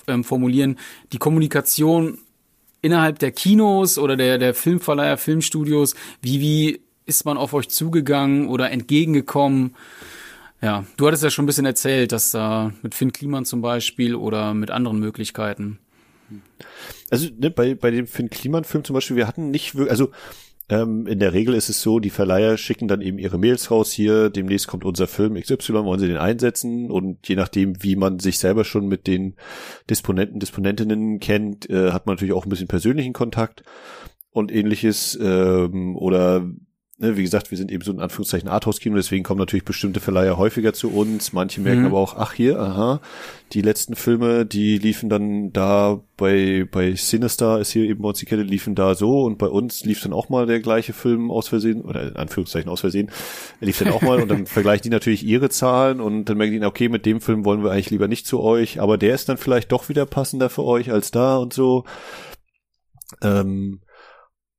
ähm, formulieren, die Kommunikation innerhalb der Kinos oder der, der Filmverleiher, Filmstudios, wie, wie ist man auf euch zugegangen oder entgegengekommen? Ja, du hattest ja schon ein bisschen erzählt, dass da mit Finn Kliman zum Beispiel oder mit anderen Möglichkeiten. Also ne, bei, bei dem Finn Kliman-Film zum Beispiel, wir hatten nicht wirklich, also ähm, in der Regel ist es so, die Verleiher schicken dann eben ihre Mails raus hier, demnächst kommt unser Film XY, wollen sie den einsetzen? Und je nachdem, wie man sich selber schon mit den Disponenten, Disponentinnen kennt, äh, hat man natürlich auch ein bisschen persönlichen Kontakt. Und ähnliches ähm, oder ne, wie gesagt, wir sind eben so in Anführungszeichen Arthouse-Kino, deswegen kommen natürlich bestimmte Verleiher häufiger zu uns. Manche merken mhm. aber auch, ach hier, aha, die letzten Filme, die liefen dann da bei, bei Sinister ist hier eben bei uns die Kette, liefen da so und bei uns lief dann auch mal der gleiche Film aus Versehen, oder in Anführungszeichen aus Versehen, er lief dann auch mal und dann vergleichen die natürlich ihre Zahlen und dann merken die, okay, mit dem Film wollen wir eigentlich lieber nicht zu euch, aber der ist dann vielleicht doch wieder passender für euch als da und so. Ähm,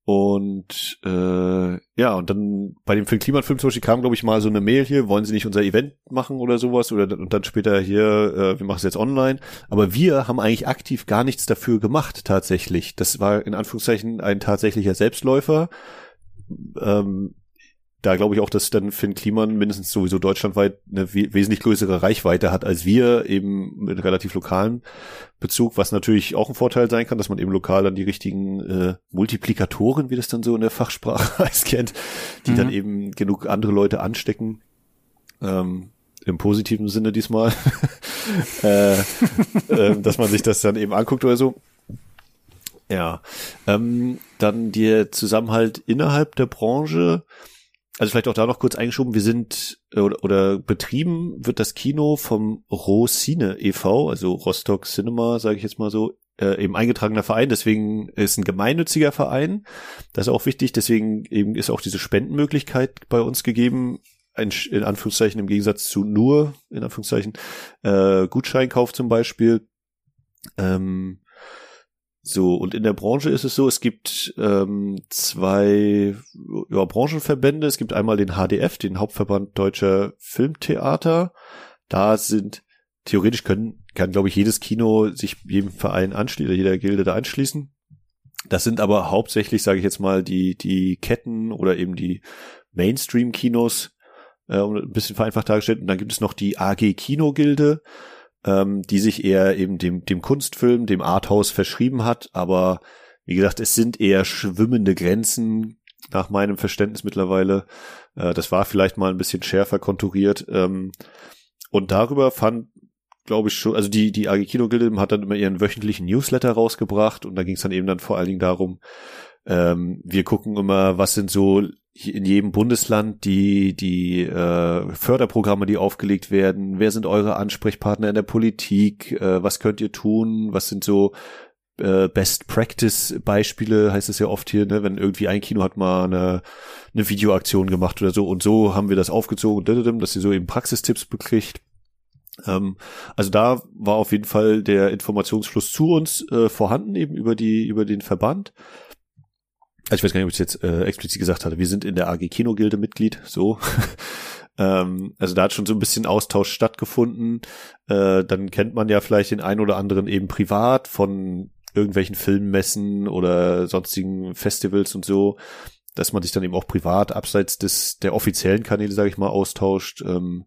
und äh, ja, und dann bei dem Film Klimafilm zum Beispiel kam, glaube ich, mal so eine Mail hier, wollen Sie nicht unser Event machen oder sowas? Oder und dann später hier, äh, wir machen es jetzt online. Aber wir haben eigentlich aktiv gar nichts dafür gemacht, tatsächlich. Das war in Anführungszeichen ein tatsächlicher Selbstläufer. Ähm, da glaube ich auch, dass dann Finn Kliman mindestens sowieso deutschlandweit eine wesentlich größere Reichweite hat als wir, eben mit relativ lokalen Bezug, was natürlich auch ein Vorteil sein kann, dass man eben lokal dann die richtigen äh, Multiplikatoren, wie das dann so in der Fachsprache heißt, kennt, die mhm. dann eben genug andere Leute anstecken. Ähm, im positiven Sinne diesmal, äh, äh, dass man sich das dann eben anguckt oder so. Ja, ähm, dann der Zusammenhalt innerhalb der Branche also vielleicht auch da noch kurz eingeschoben, wir sind äh, oder, oder betrieben wird das Kino vom Rosine e.V., also Rostock Cinema, sage ich jetzt mal so, äh, eben eingetragener Verein, deswegen ist ein gemeinnütziger Verein. Das ist auch wichtig, deswegen eben ist auch diese Spendenmöglichkeit bei uns gegeben, ein, in Anführungszeichen im Gegensatz zu nur, in Anführungszeichen, äh, Gutscheinkauf zum Beispiel. Ähm, so, und in der Branche ist es so, es gibt ähm, zwei ja, Branchenverbände. Es gibt einmal den HDF, den Hauptverband Deutscher Filmtheater. Da sind, theoretisch können, kann, glaube ich, jedes Kino sich jedem Verein anschließen, jeder Gilde da anschließen. Das sind aber hauptsächlich, sage ich jetzt mal, die, die Ketten oder eben die Mainstream-Kinos, äh, ein bisschen vereinfacht dargestellt. Und dann gibt es noch die AG Kino-Gilde ähm, die sich eher eben dem, dem Kunstfilm, dem Arthouse verschrieben hat. Aber wie gesagt, es sind eher schwimmende Grenzen nach meinem Verständnis mittlerweile. Äh, das war vielleicht mal ein bisschen schärfer konturiert. Ähm, und darüber fand, glaube ich schon, also die, die AG Kino Gilde hat dann immer ihren wöchentlichen Newsletter rausgebracht und da ging es dann eben dann vor allen Dingen darum, ähm, wir gucken immer, was sind so in jedem Bundesland die die äh, Förderprogramme, die aufgelegt werden. Wer sind eure Ansprechpartner in der Politik? Äh, was könnt ihr tun? Was sind so äh, Best Practice Beispiele? Heißt es ja oft hier, ne? wenn irgendwie ein Kino hat mal eine, eine Videoaktion gemacht oder so. Und so haben wir das aufgezogen, dass sie so eben Praxistipps bekriegt. Ähm, also da war auf jeden Fall der Informationsfluss zu uns äh, vorhanden eben über die über den Verband. Also ich weiß gar nicht, ob ich es jetzt äh, explizit gesagt hatte. Wir sind in der AG Kinogilde Mitglied, so. ähm, also da hat schon so ein bisschen Austausch stattgefunden. Äh, dann kennt man ja vielleicht den einen oder anderen eben privat von irgendwelchen Filmmessen oder sonstigen Festivals und so, dass man sich dann eben auch privat abseits des der offiziellen Kanäle, sage ich mal, austauscht. Ähm,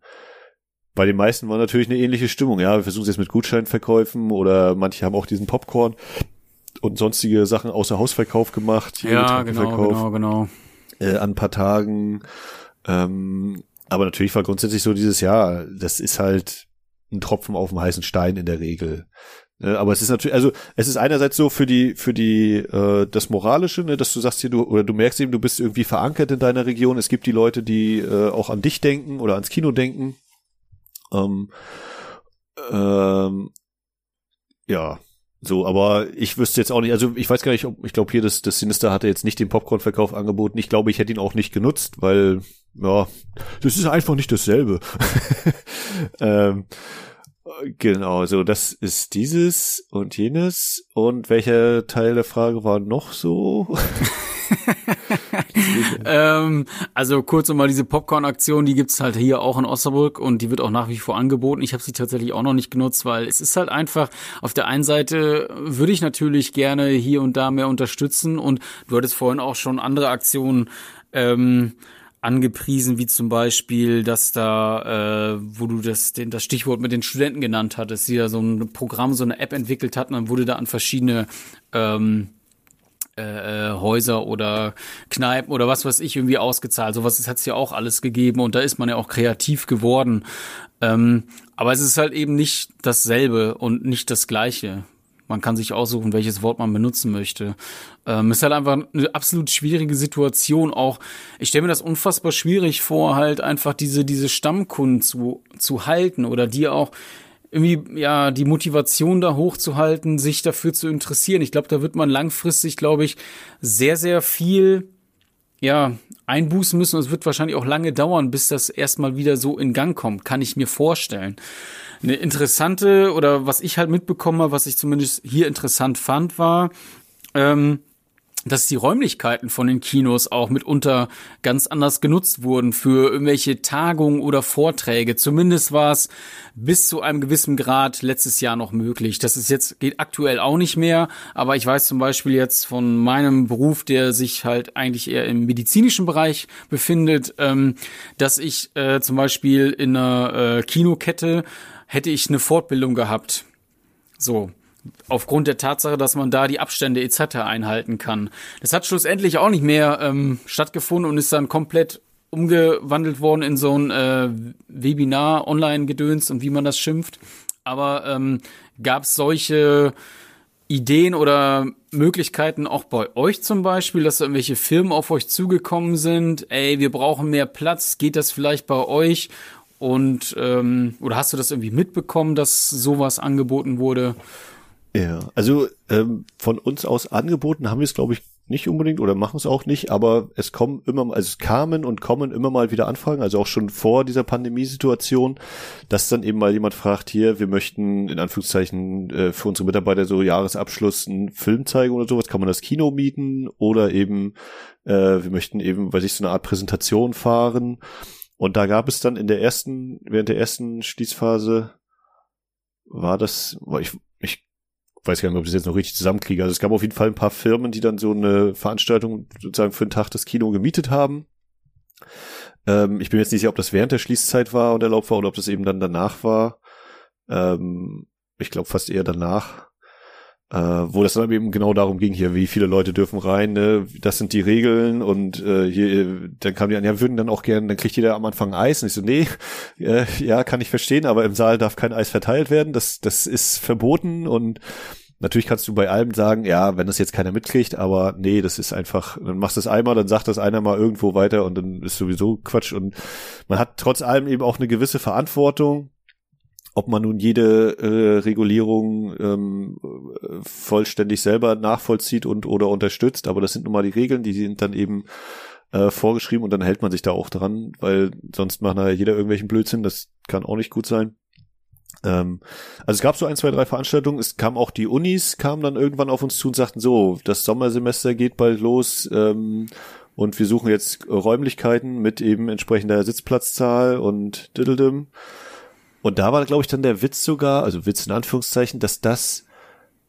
bei den meisten war natürlich eine ähnliche Stimmung. Ja, wir versuchen es jetzt mit Gutscheinverkäufen oder manche haben auch diesen Popcorn und sonstige Sachen außer Hausverkauf gemacht. Ja, genau, genau, genau. Äh, an ein paar Tagen. Ähm, aber natürlich war grundsätzlich so dieses Jahr, das ist halt ein Tropfen auf dem heißen Stein in der Regel. Äh, aber es ist natürlich, also es ist einerseits so für die, für die, äh, das Moralische, ne, dass du sagst hier, du, oder du merkst eben, du bist irgendwie verankert in deiner Region. Es gibt die Leute, die äh, auch an dich denken oder ans Kino denken. Ähm, ähm, ja, so, aber ich wüsste jetzt auch nicht, also ich weiß gar nicht, ob, ich glaube hier, das, das Sinister hatte jetzt nicht den Popcorn-Verkauf angeboten. Ich glaube, ich hätte ihn auch nicht genutzt, weil, ja, das ist einfach nicht dasselbe. ähm, genau, so, das ist dieses und jenes. Und welcher Teil der Frage war noch so? ähm, also kurz nochmal diese Popcorn-Aktion, die gibt's halt hier auch in Osnabrück und die wird auch nach wie vor angeboten. Ich habe sie tatsächlich auch noch nicht genutzt, weil es ist halt einfach, auf der einen Seite würde ich natürlich gerne hier und da mehr unterstützen und du hattest vorhin auch schon andere Aktionen ähm, angepriesen, wie zum Beispiel, dass da, äh, wo du das, den, das Stichwort mit den Studenten genannt hattest, die da so ein Programm, so eine App entwickelt hatten, dann wurde da an verschiedene ähm, äh, äh, Häuser oder Kneipen oder was weiß ich irgendwie ausgezahlt. Sowas hat es ja auch alles gegeben und da ist man ja auch kreativ geworden. Ähm, aber es ist halt eben nicht dasselbe und nicht das Gleiche. Man kann sich aussuchen, welches Wort man benutzen möchte. Ähm, ist halt einfach eine absolut schwierige Situation. Auch ich stelle mir das unfassbar schwierig vor, halt einfach diese diese Stammkunden zu zu halten oder die auch irgendwie ja die Motivation da hochzuhalten, sich dafür zu interessieren. Ich glaube, da wird man langfristig, glaube ich, sehr sehr viel ja einbußen müssen. Und es wird wahrscheinlich auch lange dauern, bis das erstmal wieder so in Gang kommt. Kann ich mir vorstellen. Eine interessante oder was ich halt mitbekomme, was ich zumindest hier interessant fand, war ähm, dass die Räumlichkeiten von den Kinos auch mitunter ganz anders genutzt wurden für irgendwelche Tagungen oder Vorträge. Zumindest war es bis zu einem gewissen Grad letztes Jahr noch möglich. Das ist jetzt, geht aktuell auch nicht mehr, aber ich weiß zum Beispiel jetzt von meinem Beruf, der sich halt eigentlich eher im medizinischen Bereich befindet, ähm, dass ich äh, zum Beispiel in einer äh, Kinokette hätte ich eine Fortbildung gehabt. So, aufgrund der Tatsache, dass man da die Abstände etc. einhalten kann. Das hat schlussendlich auch nicht mehr ähm, stattgefunden und ist dann komplett umgewandelt worden in so ein äh, Webinar, Online-Gedöns und wie man das schimpft. Aber ähm, gab es solche Ideen oder Möglichkeiten auch bei euch zum Beispiel, dass irgendwelche Firmen auf euch zugekommen sind? Ey, wir brauchen mehr Platz. Geht das vielleicht bei euch? Und ähm, oder hast du das irgendwie mitbekommen, dass sowas angeboten wurde? Ja, also ähm, von uns aus angeboten haben wir es, glaube ich, nicht unbedingt oder machen es auch nicht, aber es kommen immer, also es kamen und kommen immer mal wieder Anfragen, also auch schon vor dieser Pandemiesituation, dass dann eben mal jemand fragt, hier, wir möchten in Anführungszeichen äh, für unsere Mitarbeiter so Jahresabschluss einen Film zeigen oder sowas, kann man das Kino mieten oder eben, äh, wir möchten eben, weiß ich, so eine Art Präsentation fahren. Und da gab es dann in der ersten, während der ersten Schließphase war das, ich, ich weiß gar nicht, ob ich das jetzt noch richtig zusammenkriege. Also es gab auf jeden Fall ein paar Firmen, die dann so eine Veranstaltung sozusagen für einen Tag das Kino gemietet haben. Ähm, ich bin jetzt nicht sicher, ob das während der Schließzeit war und erlaubt war oder ob das eben dann danach war. Ähm, ich glaube fast eher danach. Äh, wo das dann eben genau darum ging hier, wie viele Leute dürfen rein, ne? das sind die Regeln und äh, hier, dann kam die an, ja, würden dann auch gerne, dann kriegt jeder am Anfang Eis und ich so, nee, äh, ja, kann ich verstehen, aber im Saal darf kein Eis verteilt werden, das, das ist verboten und Natürlich kannst du bei allem sagen, ja, wenn das jetzt keiner mitkriegt, aber nee, das ist einfach, dann machst du es einmal, dann sagt das einer mal irgendwo weiter und dann ist sowieso Quatsch. Und man hat trotz allem eben auch eine gewisse Verantwortung, ob man nun jede äh, Regulierung ähm, vollständig selber nachvollzieht und oder unterstützt, aber das sind nun mal die Regeln, die sind dann eben äh, vorgeschrieben und dann hält man sich da auch dran, weil sonst macht nachher jeder irgendwelchen Blödsinn, das kann auch nicht gut sein. Ähm, also es gab so ein, zwei, drei Veranstaltungen. Es kam auch die Unis, kamen dann irgendwann auf uns zu und sagten so, das Sommersemester geht bald los ähm, und wir suchen jetzt Räumlichkeiten mit eben entsprechender Sitzplatzzahl und diddledem. Und da war, glaube ich, dann der Witz sogar, also Witz in Anführungszeichen, dass das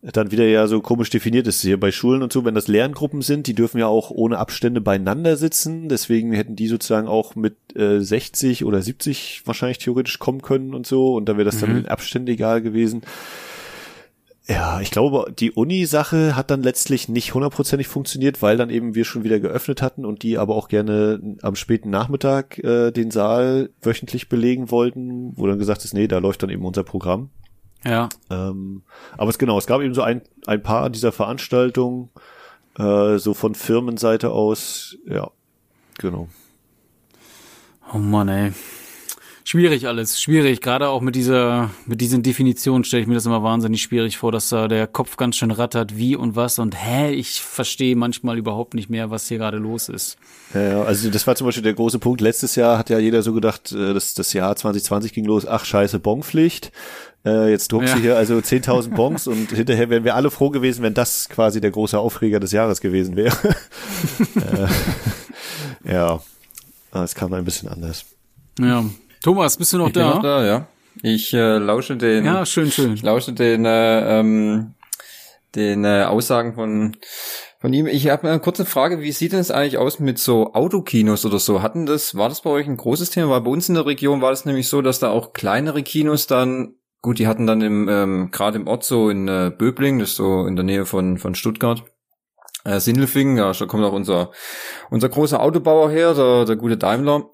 dann wieder ja so komisch definiert ist hier bei Schulen und so, wenn das Lerngruppen sind, die dürfen ja auch ohne Abstände beieinander sitzen, deswegen hätten die sozusagen auch mit äh, 60 oder 70 wahrscheinlich theoretisch kommen können und so und da wäre das mhm. dann mit Abständen egal gewesen. Ja, ich glaube, die Uni-Sache hat dann letztlich nicht hundertprozentig funktioniert, weil dann eben wir schon wieder geöffnet hatten und die aber auch gerne am späten Nachmittag äh, den Saal wöchentlich belegen wollten, wo dann gesagt ist, nee, da läuft dann eben unser Programm. Ja. Ähm, aber es genau, es gab eben so ein, ein paar dieser Veranstaltungen, äh, so von Firmenseite aus, ja, genau. Oh Mann, ey. Schwierig alles, schwierig. Gerade auch mit dieser, mit diesen Definitionen stelle ich mir das immer wahnsinnig schwierig vor, dass da der Kopf ganz schön rattert, wie und was und hä, ich verstehe manchmal überhaupt nicht mehr, was hier gerade los ist. Ja, also das war zum Beispiel der große Punkt. Letztes Jahr hat ja jeder so gedacht, äh, dass das Jahr 2020 ging los, ach scheiße, Bonpflicht. Äh, jetzt druckst ja. du hier also 10.000 Bons und hinterher wären wir alle froh gewesen, wenn das quasi der große Aufreger des Jahres gewesen wäre. äh, ja, es kam ein bisschen anders. Ja, Thomas, bist du noch ich da? Bin noch da, ja. Ich äh, lausche den. Ja, schön, schön. Ich lausche den äh, ähm, den äh, Aussagen von von ihm. Ich habe eine kurze Frage, wie sieht denn es eigentlich aus mit so Autokinos oder so? Hatten das, war das bei euch ein großes Thema? Weil bei uns in der Region war das nämlich so, dass da auch kleinere Kinos dann, gut, die hatten dann im, ähm, gerade im Ort so in äh, Böbling, das ist so in der Nähe von, von Stuttgart, äh, Sindelfingen, ja, da kommt auch unser, unser großer Autobauer her, der, der gute Daimler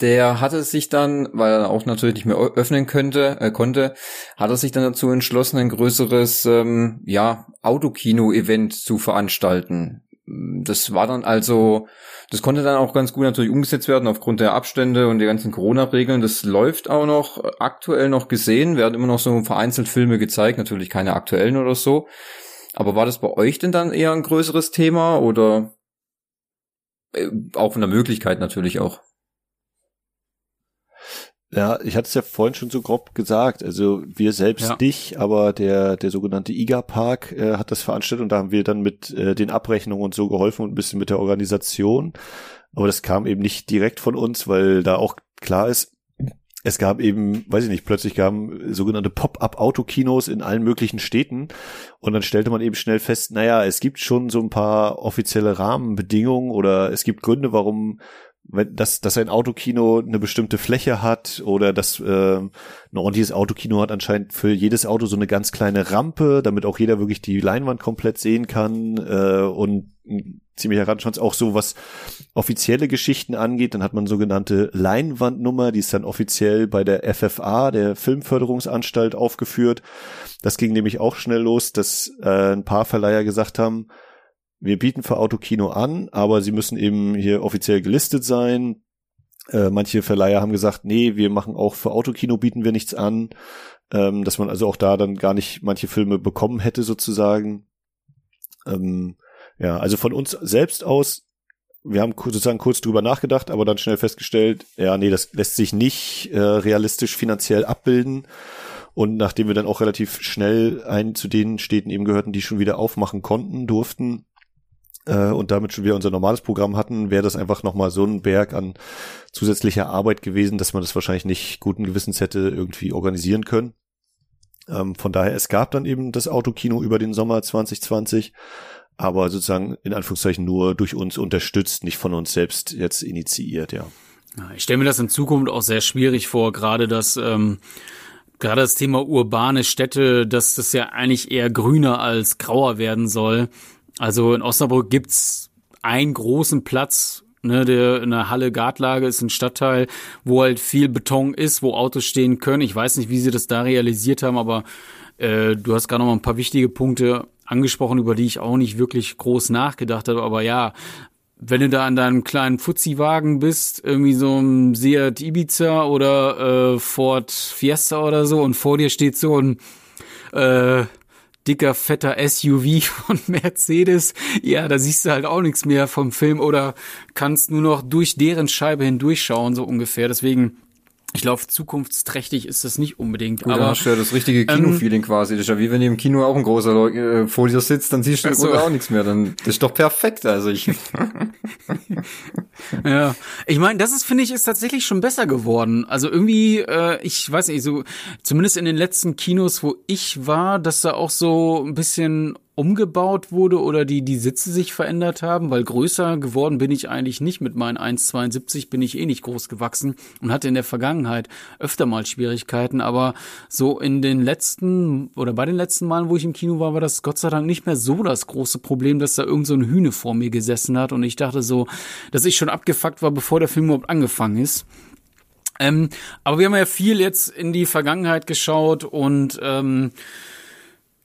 der hatte sich dann, weil er auch natürlich nicht mehr öffnen könnte, äh, konnte, hat er sich dann dazu entschlossen, ein größeres ähm, ja, Autokino-Event zu veranstalten. Das war dann also, das konnte dann auch ganz gut natürlich umgesetzt werden aufgrund der Abstände und der ganzen Corona-Regeln. Das läuft auch noch aktuell noch gesehen, werden immer noch so vereinzelt Filme gezeigt, natürlich keine aktuellen oder so. Aber war das bei euch denn dann eher ein größeres Thema oder äh, auch von der Möglichkeit natürlich auch? Ja, ich hatte es ja vorhin schon so grob gesagt. Also wir selbst ja. nicht, aber der der sogenannte IGA Park äh, hat das veranstaltet und da haben wir dann mit äh, den Abrechnungen und so geholfen und ein bisschen mit der Organisation. Aber das kam eben nicht direkt von uns, weil da auch klar ist, es gab eben, weiß ich nicht, plötzlich gaben sogenannte Pop-up-Autokinos in allen möglichen Städten und dann stellte man eben schnell fest, naja, es gibt schon so ein paar offizielle Rahmenbedingungen oder es gibt Gründe, warum wenn, dass, dass ein Autokino eine bestimmte Fläche hat oder dass äh, ein ordentliches Autokino hat anscheinend für jedes Auto so eine ganz kleine Rampe, damit auch jeder wirklich die Leinwand komplett sehen kann äh, und ein ziemlicher Rattenschwanz auch so was offizielle Geschichten angeht, dann hat man sogenannte Leinwandnummer, die ist dann offiziell bei der FFA, der Filmförderungsanstalt aufgeführt. Das ging nämlich auch schnell los, dass äh, ein paar Verleiher gesagt haben, wir bieten für Autokino an, aber sie müssen eben hier offiziell gelistet sein. Äh, manche Verleiher haben gesagt, nee, wir machen auch für Autokino bieten wir nichts an, ähm, dass man also auch da dann gar nicht manche Filme bekommen hätte sozusagen. Ähm, ja, also von uns selbst aus, wir haben sozusagen kurz drüber nachgedacht, aber dann schnell festgestellt, ja, nee, das lässt sich nicht äh, realistisch finanziell abbilden. Und nachdem wir dann auch relativ schnell ein zu den Städten eben gehörten, die schon wieder aufmachen konnten, durften, äh, und damit schon wieder unser normales Programm hatten, wäre das einfach nochmal so ein Berg an zusätzlicher Arbeit gewesen, dass man das wahrscheinlich nicht guten Gewissens hätte irgendwie organisieren können. Ähm, von daher, es gab dann eben das Autokino über den Sommer 2020, aber sozusagen in Anführungszeichen nur durch uns unterstützt, nicht von uns selbst jetzt initiiert, ja. Ich stelle mir das in Zukunft auch sehr schwierig vor, gerade das ähm, gerade das Thema urbane Städte, dass das ja eigentlich eher grüner als grauer werden soll. Also in Osnabrück gibt's einen großen Platz, ne, der in der Halle Gartlage ist ein Stadtteil, wo halt viel Beton ist, wo Autos stehen können. Ich weiß nicht, wie sie das da realisiert haben, aber äh, du hast gerade noch mal ein paar wichtige Punkte angesprochen, über die ich auch nicht wirklich groß nachgedacht habe. Aber ja, wenn du da an deinem kleinen Fuzzi-Wagen bist, irgendwie so ein Seat Ibiza oder äh, Ford Fiesta oder so, und vor dir steht so ein äh, dicker, fetter SUV von Mercedes, ja, da siehst du halt auch nichts mehr vom Film oder kannst nur noch durch deren Scheibe hindurchschauen, so ungefähr. Deswegen ich glaube, zukunftsträchtig ist das nicht unbedingt. Gut, aber dann hast du ja das richtige ähm, Kino-Feeling ähm, quasi. Das ist ja wie wenn ihr im Kino auch ein großer äh, vor dir sitzt, dann siehst du also, auch nichts mehr. Dann das ist doch perfekt. Also ich. ja, ich meine, das ist finde ich ist tatsächlich schon besser geworden. Also irgendwie, äh, ich weiß nicht, so zumindest in den letzten Kinos, wo ich war, dass da auch so ein bisschen umgebaut wurde oder die, die Sitze sich verändert haben, weil größer geworden bin ich eigentlich nicht. Mit meinen 1,72 bin ich eh nicht groß gewachsen und hatte in der Vergangenheit öfter mal Schwierigkeiten. Aber so in den letzten oder bei den letzten Malen, wo ich im Kino war, war das Gott sei Dank nicht mehr so das große Problem, dass da irgend so ein Hühne vor mir gesessen hat und ich dachte so, dass ich schon abgefuckt war, bevor der Film überhaupt angefangen ist. Ähm, aber wir haben ja viel jetzt in die Vergangenheit geschaut und ähm,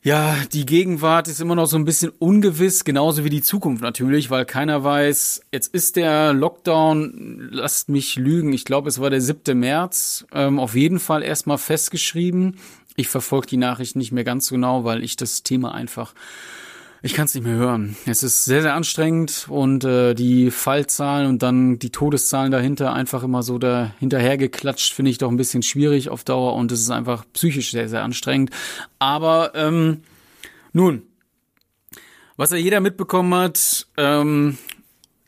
ja, die Gegenwart ist immer noch so ein bisschen ungewiss, genauso wie die Zukunft natürlich, weil keiner weiß, jetzt ist der Lockdown, lasst mich lügen, ich glaube, es war der 7. März, ähm, auf jeden Fall erstmal festgeschrieben. Ich verfolge die Nachricht nicht mehr ganz genau, weil ich das Thema einfach ich kann es nicht mehr hören. Es ist sehr, sehr anstrengend und äh, die Fallzahlen und dann die Todeszahlen dahinter einfach immer so da hinterhergeklatscht, finde ich doch ein bisschen schwierig auf Dauer und es ist einfach psychisch sehr, sehr anstrengend. Aber ähm, nun, was ja jeder mitbekommen hat, ähm,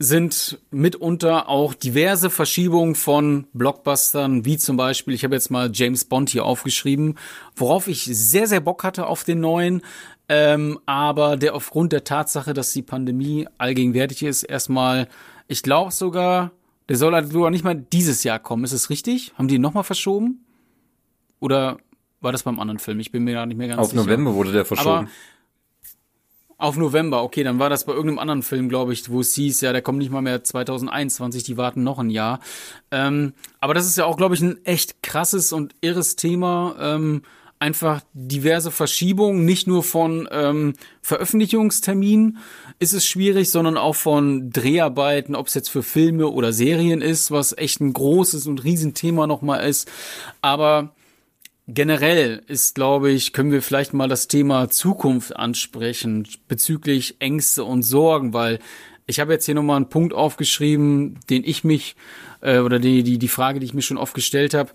sind mitunter auch diverse Verschiebungen von Blockbustern, wie zum Beispiel, ich habe jetzt mal James Bond hier aufgeschrieben, worauf ich sehr, sehr Bock hatte auf den neuen, ähm, aber der aufgrund der Tatsache, dass die Pandemie allgegenwärtig ist, erstmal, ich glaube sogar, der soll halt sogar nicht mal dieses Jahr kommen. Ist es richtig? Haben die nochmal verschoben? Oder war das beim anderen Film? Ich bin mir gar nicht mehr ganz Auf sicher. Auf November wurde der verschoben. Aber, Auf November, okay, dann war das bei irgendeinem anderen Film, glaube ich, wo es hieß, ja, der kommt nicht mal mehr 2021, die warten noch ein Jahr. Ähm, aber das ist ja auch, glaube ich, ein echt krasses und irres Thema. Ähm, einfach diverse Verschiebungen, nicht nur von ähm, Veröffentlichungsterminen ist es schwierig, sondern auch von Dreharbeiten, ob es jetzt für Filme oder Serien ist, was echt ein großes und Riesenthema nochmal ist. Aber Generell ist, glaube ich, können wir vielleicht mal das Thema Zukunft ansprechen bezüglich Ängste und Sorgen, weil ich habe jetzt hier nochmal einen Punkt aufgeschrieben, den ich mich äh, oder die, die, die Frage, die ich mir schon oft gestellt habe.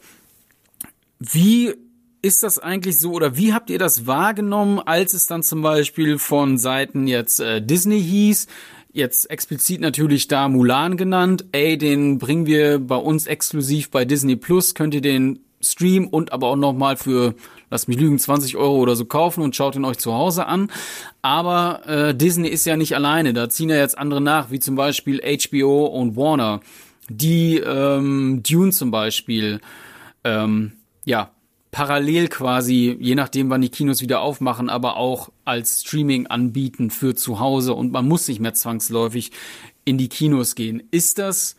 Wie ist das eigentlich so oder wie habt ihr das wahrgenommen, als es dann zum Beispiel von Seiten jetzt äh, Disney hieß, jetzt explizit natürlich da Mulan genannt, ey, den bringen wir bei uns exklusiv bei Disney Plus, könnt ihr den Stream und aber auch nochmal für, lasst mich lügen, 20 Euro oder so kaufen und schaut ihn euch zu Hause an. Aber äh, Disney ist ja nicht alleine, da ziehen ja jetzt andere nach, wie zum Beispiel HBO und Warner, die ähm, Dune zum Beispiel, ähm, ja, parallel quasi, je nachdem, wann die Kinos wieder aufmachen, aber auch als Streaming anbieten für zu Hause und man muss nicht mehr zwangsläufig in die Kinos gehen. Ist das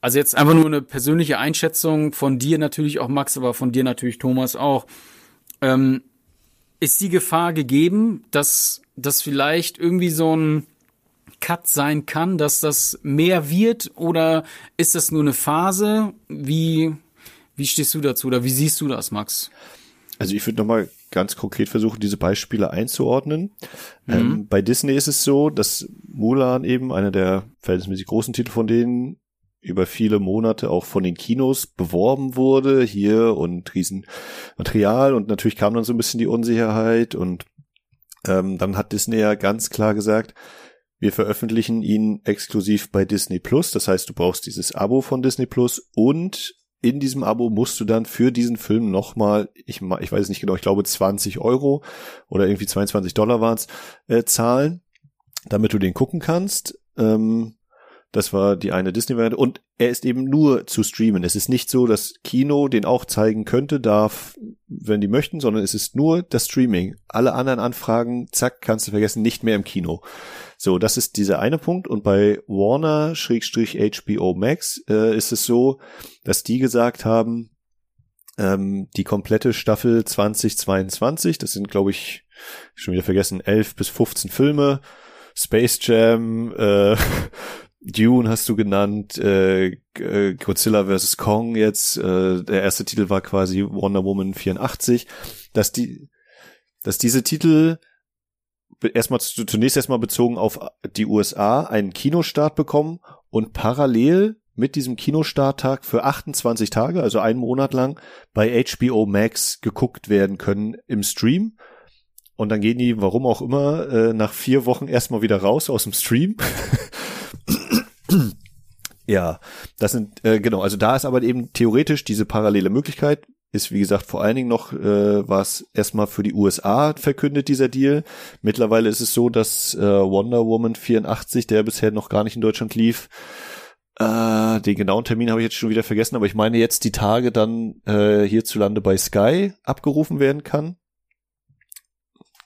also jetzt einfach nur eine persönliche Einschätzung von dir natürlich auch, Max, aber von dir natürlich, Thomas, auch. Ähm, ist die Gefahr gegeben, dass das vielleicht irgendwie so ein Cut sein kann, dass das mehr wird oder ist das nur eine Phase? Wie, wie stehst du dazu oder wie siehst du das, Max? Also ich würde nochmal ganz konkret versuchen, diese Beispiele einzuordnen. Mhm. Ähm, bei Disney ist es so, dass Mulan eben, einer der verhältnismäßig großen Titel von denen, über viele Monate auch von den Kinos beworben wurde, hier und Riesenmaterial und natürlich kam dann so ein bisschen die Unsicherheit und ähm, dann hat Disney ja ganz klar gesagt, wir veröffentlichen ihn exklusiv bei Disney Plus. Das heißt, du brauchst dieses Abo von Disney Plus und in diesem Abo musst du dann für diesen Film nochmal, ich, ich weiß nicht genau, ich glaube 20 Euro oder irgendwie 22 Dollar waren es, äh, zahlen, damit du den gucken kannst. Ähm, das war die eine Disney-Variante. Und er ist eben nur zu streamen. Es ist nicht so, dass Kino den auch zeigen könnte, darf, wenn die möchten, sondern es ist nur das Streaming. Alle anderen Anfragen, zack, kannst du vergessen, nicht mehr im Kino. So, das ist dieser eine Punkt. Und bei Warner-HBO Max äh, ist es so, dass die gesagt haben, ähm, die komplette Staffel 2022, das sind, glaube ich, schon wieder vergessen, 11 bis 15 Filme, Space Jam, äh, Dune hast du genannt, äh, äh, Godzilla vs. Kong jetzt, äh, der erste Titel war quasi Wonder Woman 84, dass die, dass diese Titel erstmal zunächst erstmal bezogen auf die USA einen Kinostart bekommen und parallel mit diesem Kinostarttag für 28 Tage, also einen Monat lang, bei HBO Max geguckt werden können im Stream. Und dann gehen die, warum auch immer, äh, nach vier Wochen erstmal wieder raus aus dem Stream ja, das sind, äh, genau, also da ist aber eben theoretisch diese parallele Möglichkeit, ist wie gesagt vor allen Dingen noch, äh, war es erstmal für die USA verkündet, dieser Deal. Mittlerweile ist es so, dass äh, Wonder Woman 84, der bisher noch gar nicht in Deutschland lief, äh, den genauen Termin habe ich jetzt schon wieder vergessen, aber ich meine jetzt die Tage dann äh, hierzulande bei Sky abgerufen werden kann.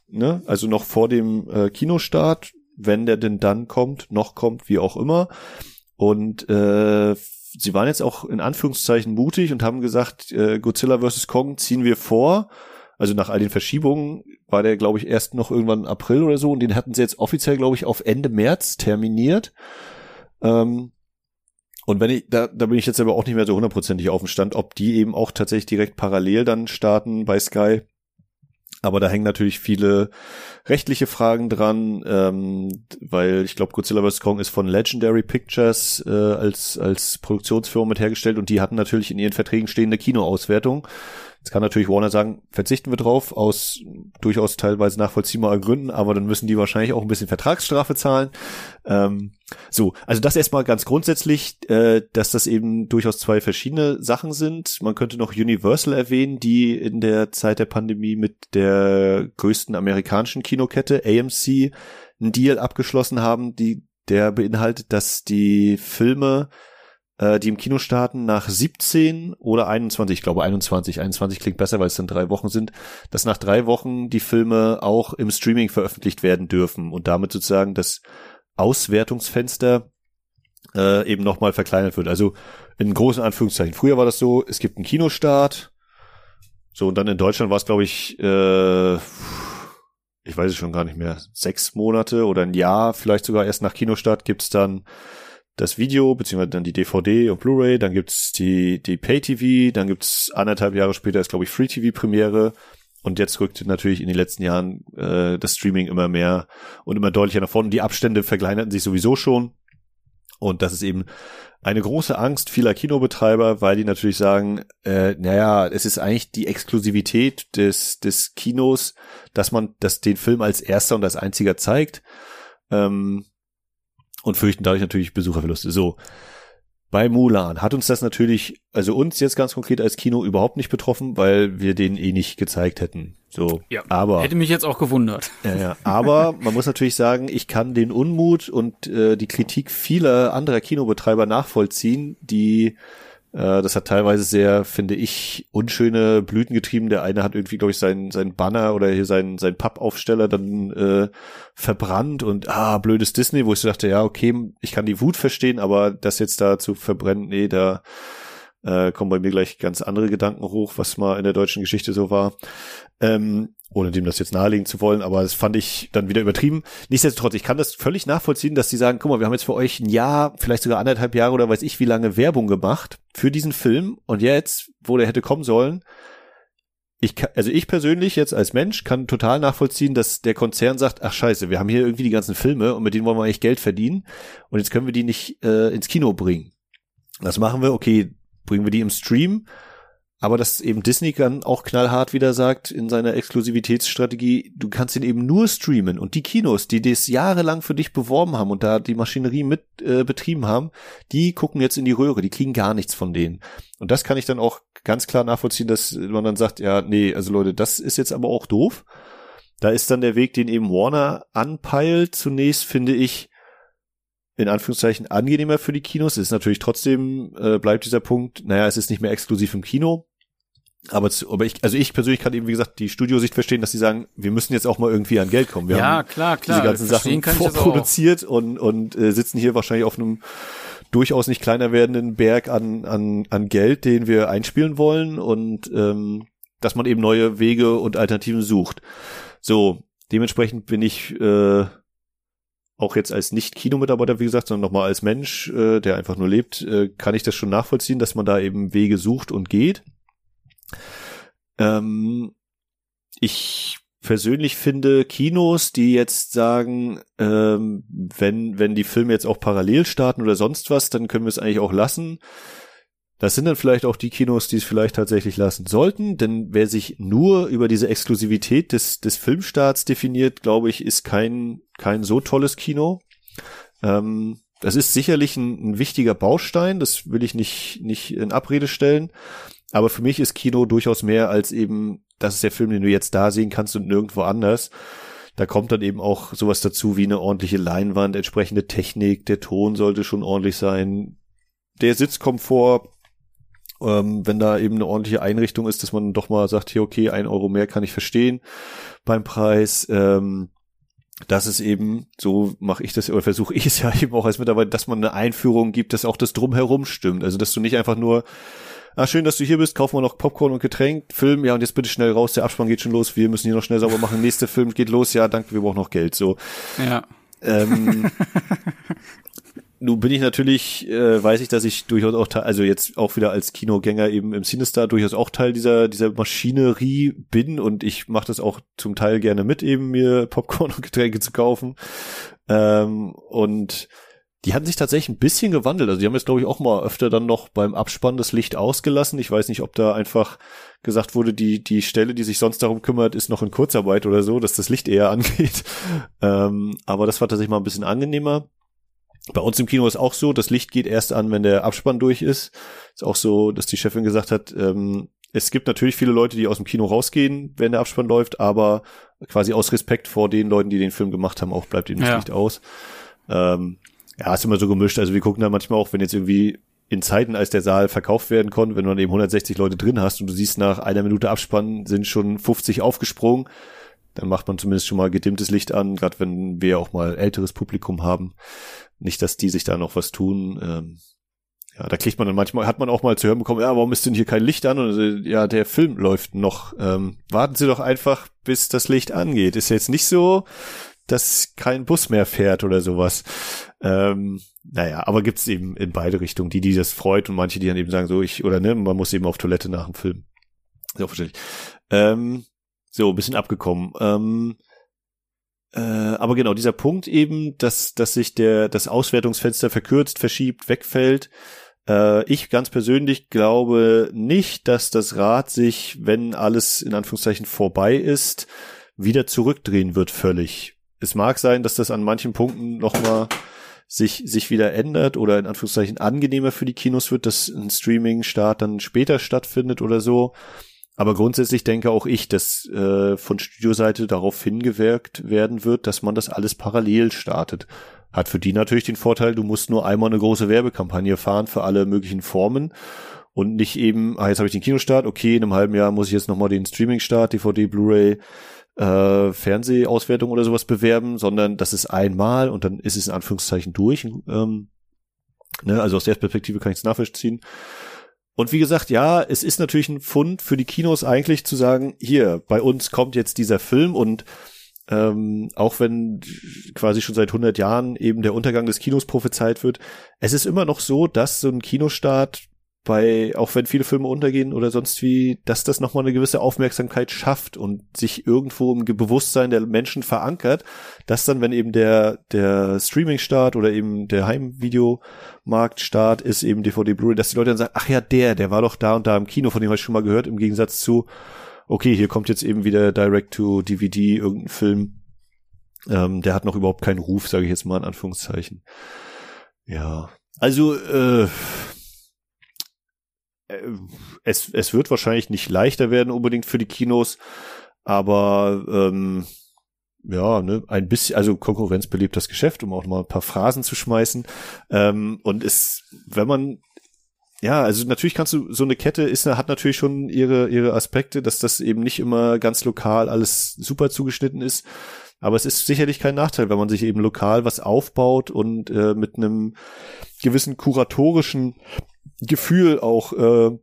Ne? Also noch vor dem äh, Kinostart wenn der denn dann kommt, noch kommt, wie auch immer. Und äh, sie waren jetzt auch in Anführungszeichen mutig und haben gesagt, äh, Godzilla vs. Kong ziehen wir vor. Also nach all den Verschiebungen war der, glaube ich, erst noch irgendwann April oder so und den hatten sie jetzt offiziell, glaube ich, auf Ende März terminiert. Ähm, und wenn ich, da, da bin ich jetzt aber auch nicht mehr so hundertprozentig auf dem Stand, ob die eben auch tatsächlich direkt parallel dann starten bei Sky aber da hängen natürlich viele rechtliche Fragen dran, ähm, weil ich glaube, Godzilla vs. Kong ist von Legendary Pictures äh, als, als Produktionsfirma mit hergestellt und die hatten natürlich in ihren Verträgen stehende Kinoauswertung. Jetzt kann natürlich Warner sagen, verzichten wir drauf, aus durchaus teilweise nachvollziehbaren Gründen, aber dann müssen die wahrscheinlich auch ein bisschen Vertragsstrafe zahlen. Ähm, so, also das erstmal ganz grundsätzlich, äh, dass das eben durchaus zwei verschiedene Sachen sind. Man könnte noch Universal erwähnen, die in der Zeit der Pandemie mit der größten amerikanischen Kinokette AMC einen Deal abgeschlossen haben, die der beinhaltet, dass die Filme äh, die im Kino starten, nach 17 oder 21, ich glaube 21, 21 klingt besser, weil es dann drei Wochen sind, dass nach drei Wochen die Filme auch im Streaming veröffentlicht werden dürfen und damit sozusagen das Auswertungsfenster äh, eben nochmal verkleinert wird. Also in großen Anführungszeichen. Früher war das so, es gibt einen Kinostart, so und dann in Deutschland war es, glaube ich, äh, ich weiß es schon gar nicht mehr, sechs Monate oder ein Jahr, vielleicht sogar erst nach Kinostart gibt's dann das Video, beziehungsweise dann die DVD und Blu-ray, dann gibt's die, die Pay-TV, dann gibt's anderthalb Jahre später ist, glaube ich, Free-TV-Premiere und jetzt rückt natürlich in den letzten Jahren äh, das Streaming immer mehr und immer deutlicher nach vorne. Die Abstände verkleinerten sich sowieso schon. Und das ist eben eine große Angst vieler Kinobetreiber, weil die natürlich sagen, äh, naja, es ist eigentlich die Exklusivität des, des Kinos, dass man das den Film als erster und als einziger zeigt. Ähm, und fürchten dadurch natürlich Besucherverluste. So. Bei Mulan hat uns das natürlich, also uns jetzt ganz konkret als Kino überhaupt nicht betroffen, weil wir den eh nicht gezeigt hätten. So, ja, aber hätte mich jetzt auch gewundert. Ja, ja, aber man muss natürlich sagen, ich kann den Unmut und äh, die Kritik vieler anderer Kinobetreiber nachvollziehen, die das hat teilweise sehr, finde ich, unschöne Blüten getrieben. Der eine hat irgendwie, glaube ich, sein, sein Banner oder hier sein, sein Pappaufsteller dann äh, verbrannt und ah, blödes Disney, wo ich so dachte, ja, okay, ich kann die Wut verstehen, aber das jetzt da zu verbrennen, nee, da äh, kommen bei mir gleich ganz andere Gedanken hoch, was mal in der deutschen Geschichte so war. Ähm, ohne dem das jetzt nahelegen zu wollen, aber das fand ich dann wieder übertrieben. Nichtsdestotrotz, ich kann das völlig nachvollziehen, dass sie sagen, guck mal, wir haben jetzt für euch ein Jahr, vielleicht sogar anderthalb Jahre oder weiß ich wie lange Werbung gemacht für diesen Film und jetzt, wo der hätte kommen sollen, ich also ich persönlich jetzt als Mensch kann total nachvollziehen, dass der Konzern sagt, ach scheiße, wir haben hier irgendwie die ganzen Filme und mit denen wollen wir eigentlich Geld verdienen und jetzt können wir die nicht äh, ins Kino bringen. Was machen wir? Okay, bringen wir die im Stream aber dass eben Disney dann auch knallhart wieder sagt in seiner Exklusivitätsstrategie, du kannst ihn eben nur streamen und die Kinos, die das jahrelang für dich beworben haben und da die Maschinerie mit äh, betrieben haben, die gucken jetzt in die Röhre, die kriegen gar nichts von denen. Und das kann ich dann auch ganz klar nachvollziehen, dass man dann sagt, ja, nee, also Leute, das ist jetzt aber auch doof. Da ist dann der Weg, den eben Warner anpeilt, zunächst finde ich, in Anführungszeichen angenehmer für die Kinos. Es ist natürlich trotzdem, äh, bleibt dieser Punkt, naja, es ist nicht mehr exklusiv im Kino. Aber, zu, aber ich, also ich persönlich kann eben, wie gesagt, die Studiosicht verstehen, dass sie sagen, wir müssen jetzt auch mal irgendwie an Geld kommen. Wir ja, haben klar, klar. diese ganzen Sachen vorproduziert und, und äh, sitzen hier wahrscheinlich auf einem durchaus nicht kleiner werdenden Berg an, an, an Geld, den wir einspielen wollen und ähm, dass man eben neue Wege und Alternativen sucht. So, dementsprechend bin ich äh, auch jetzt als Nicht-Kinomitarbeiter, wie gesagt, sondern nochmal als Mensch, äh, der einfach nur lebt, äh, kann ich das schon nachvollziehen, dass man da eben Wege sucht und geht. Ähm, ich persönlich finde Kinos, die jetzt sagen, ähm, wenn, wenn die Filme jetzt auch parallel starten oder sonst was, dann können wir es eigentlich auch lassen. Das sind dann vielleicht auch die Kinos, die es vielleicht tatsächlich lassen sollten, denn wer sich nur über diese Exklusivität des, des Filmstarts definiert, glaube ich, ist kein, kein so tolles Kino. Ähm, das ist sicherlich ein, ein wichtiger Baustein, das will ich nicht, nicht in Abrede stellen. Aber für mich ist Kino durchaus mehr als eben, das ist der Film, den du jetzt da sehen kannst und nirgendwo anders. Da kommt dann eben auch sowas dazu wie eine ordentliche Leinwand, entsprechende Technik, der Ton sollte schon ordentlich sein, der Sitzkomfort, ähm, wenn da eben eine ordentliche Einrichtung ist, dass man doch mal sagt, hier, okay, ein Euro mehr kann ich verstehen beim Preis. Ähm, das ist eben, so mache ich das oder versuche ich es ja eben auch als Mitarbeiter, dass man eine Einführung gibt, dass auch das drumherum stimmt. Also dass du nicht einfach nur ah, schön, dass du hier bist, kaufen wir noch Popcorn und Getränk, Film, ja, und jetzt bitte schnell raus, der Abspann geht schon los, wir müssen hier noch schnell sauber machen, nächster Film geht los, ja, danke, wir brauchen noch Geld, so. Ja. Ähm, nun bin ich natürlich, äh, weiß ich, dass ich durchaus auch, also jetzt auch wieder als Kinogänger eben im Cinestar durchaus auch Teil dieser dieser Maschinerie bin und ich mache das auch zum Teil gerne mit, eben mir Popcorn und Getränke zu kaufen. Ähm, und die hatten sich tatsächlich ein bisschen gewandelt. Also die haben jetzt, glaube ich, auch mal öfter dann noch beim Abspann das Licht ausgelassen. Ich weiß nicht, ob da einfach gesagt wurde, die, die Stelle, die sich sonst darum kümmert, ist noch in Kurzarbeit oder so, dass das Licht eher angeht. Ähm, aber das war tatsächlich mal ein bisschen angenehmer. Bei uns im Kino ist auch so, das Licht geht erst an, wenn der Abspann durch ist. Ist auch so, dass die Chefin gesagt hat, ähm, es gibt natürlich viele Leute, die aus dem Kino rausgehen, wenn der Abspann läuft, aber quasi aus Respekt vor den Leuten, die den Film gemacht haben, auch bleibt ihnen das ja. Licht aus. Ähm, ja, ist immer so gemischt. Also wir gucken da manchmal auch, wenn jetzt irgendwie in Zeiten, als der Saal verkauft werden konnte, wenn du dann eben 160 Leute drin hast und du siehst nach einer Minute Abspann sind schon 50 aufgesprungen, dann macht man zumindest schon mal gedimmtes Licht an, gerade wenn wir auch mal älteres Publikum haben. Nicht, dass die sich da noch was tun. Ähm, ja, da kriegt man dann manchmal, hat man auch mal zu hören bekommen, ja, warum ist denn hier kein Licht an? Und ja, der Film läuft noch. Ähm, warten Sie doch einfach, bis das Licht angeht. Ist jetzt nicht so, dass kein Bus mehr fährt oder sowas. Ähm, naja, aber gibt's eben in beide Richtungen, die, die das freut und manche, die dann eben sagen, so ich, oder ne, man muss eben auf Toilette nach dem Film. Sehr verständlich. Ähm, so, ein bisschen abgekommen. Ähm, äh, aber genau, dieser Punkt eben, dass, dass sich der, das Auswertungsfenster verkürzt, verschiebt, wegfällt. Äh, ich ganz persönlich glaube nicht, dass das Rad sich, wenn alles in Anführungszeichen vorbei ist, wieder zurückdrehen wird völlig. Es mag sein, dass das an manchen Punkten nochmal sich, sich wieder ändert oder in Anführungszeichen angenehmer für die Kinos wird, dass ein Streaming-Start dann später stattfindet oder so. Aber grundsätzlich denke auch ich, dass äh, von Studioseite darauf hingewirkt werden wird, dass man das alles parallel startet. Hat für die natürlich den Vorteil, du musst nur einmal eine große Werbekampagne fahren für alle möglichen Formen und nicht eben, ah, jetzt habe ich den Kinostart, okay, in einem halben Jahr muss ich jetzt nochmal den Streaming-Start, DVD, Blu-ray, äh, Fernsehauswertung oder sowas bewerben, sondern das ist einmal und dann ist es in Anführungszeichen durch. Ähm, ne, also aus der Perspektive kann ich es nachvollziehen. Und wie gesagt, ja, es ist natürlich ein Fund für die Kinos eigentlich zu sagen, hier, bei uns kommt jetzt dieser Film und ähm, auch wenn quasi schon seit 100 Jahren eben der Untergang des Kinos prophezeit wird, es ist immer noch so, dass so ein Kinostart bei, auch wenn viele Filme untergehen oder sonst wie, dass das nochmal eine gewisse Aufmerksamkeit schafft und sich irgendwo im Bewusstsein der Menschen verankert, dass dann, wenn eben der, der Streaming-Start oder eben der Heimvideomarkt-Start ist, eben DVD Blu-ray, dass die Leute dann sagen, ach ja, der, der war doch da und da im Kino, von dem habe ich schon mal gehört, im Gegensatz zu, okay, hier kommt jetzt eben wieder Direct-to-DVD, irgendein Film, ähm, der hat noch überhaupt keinen Ruf, sage ich jetzt mal in Anführungszeichen. Ja, also äh, äh es, es wird wahrscheinlich nicht leichter werden unbedingt für die Kinos, aber ähm, ja, ne, ein bisschen, also Konkurrenz belebt das Geschäft, um auch mal ein paar Phrasen zu schmeißen. Ähm, und es, wenn man ja, also natürlich kannst du, so eine Kette ist, hat natürlich schon ihre, ihre Aspekte, dass das eben nicht immer ganz lokal alles super zugeschnitten ist. Aber es ist sicherlich kein Nachteil, wenn man sich eben lokal was aufbaut und äh, mit einem gewissen kuratorischen Gefühl auch äh,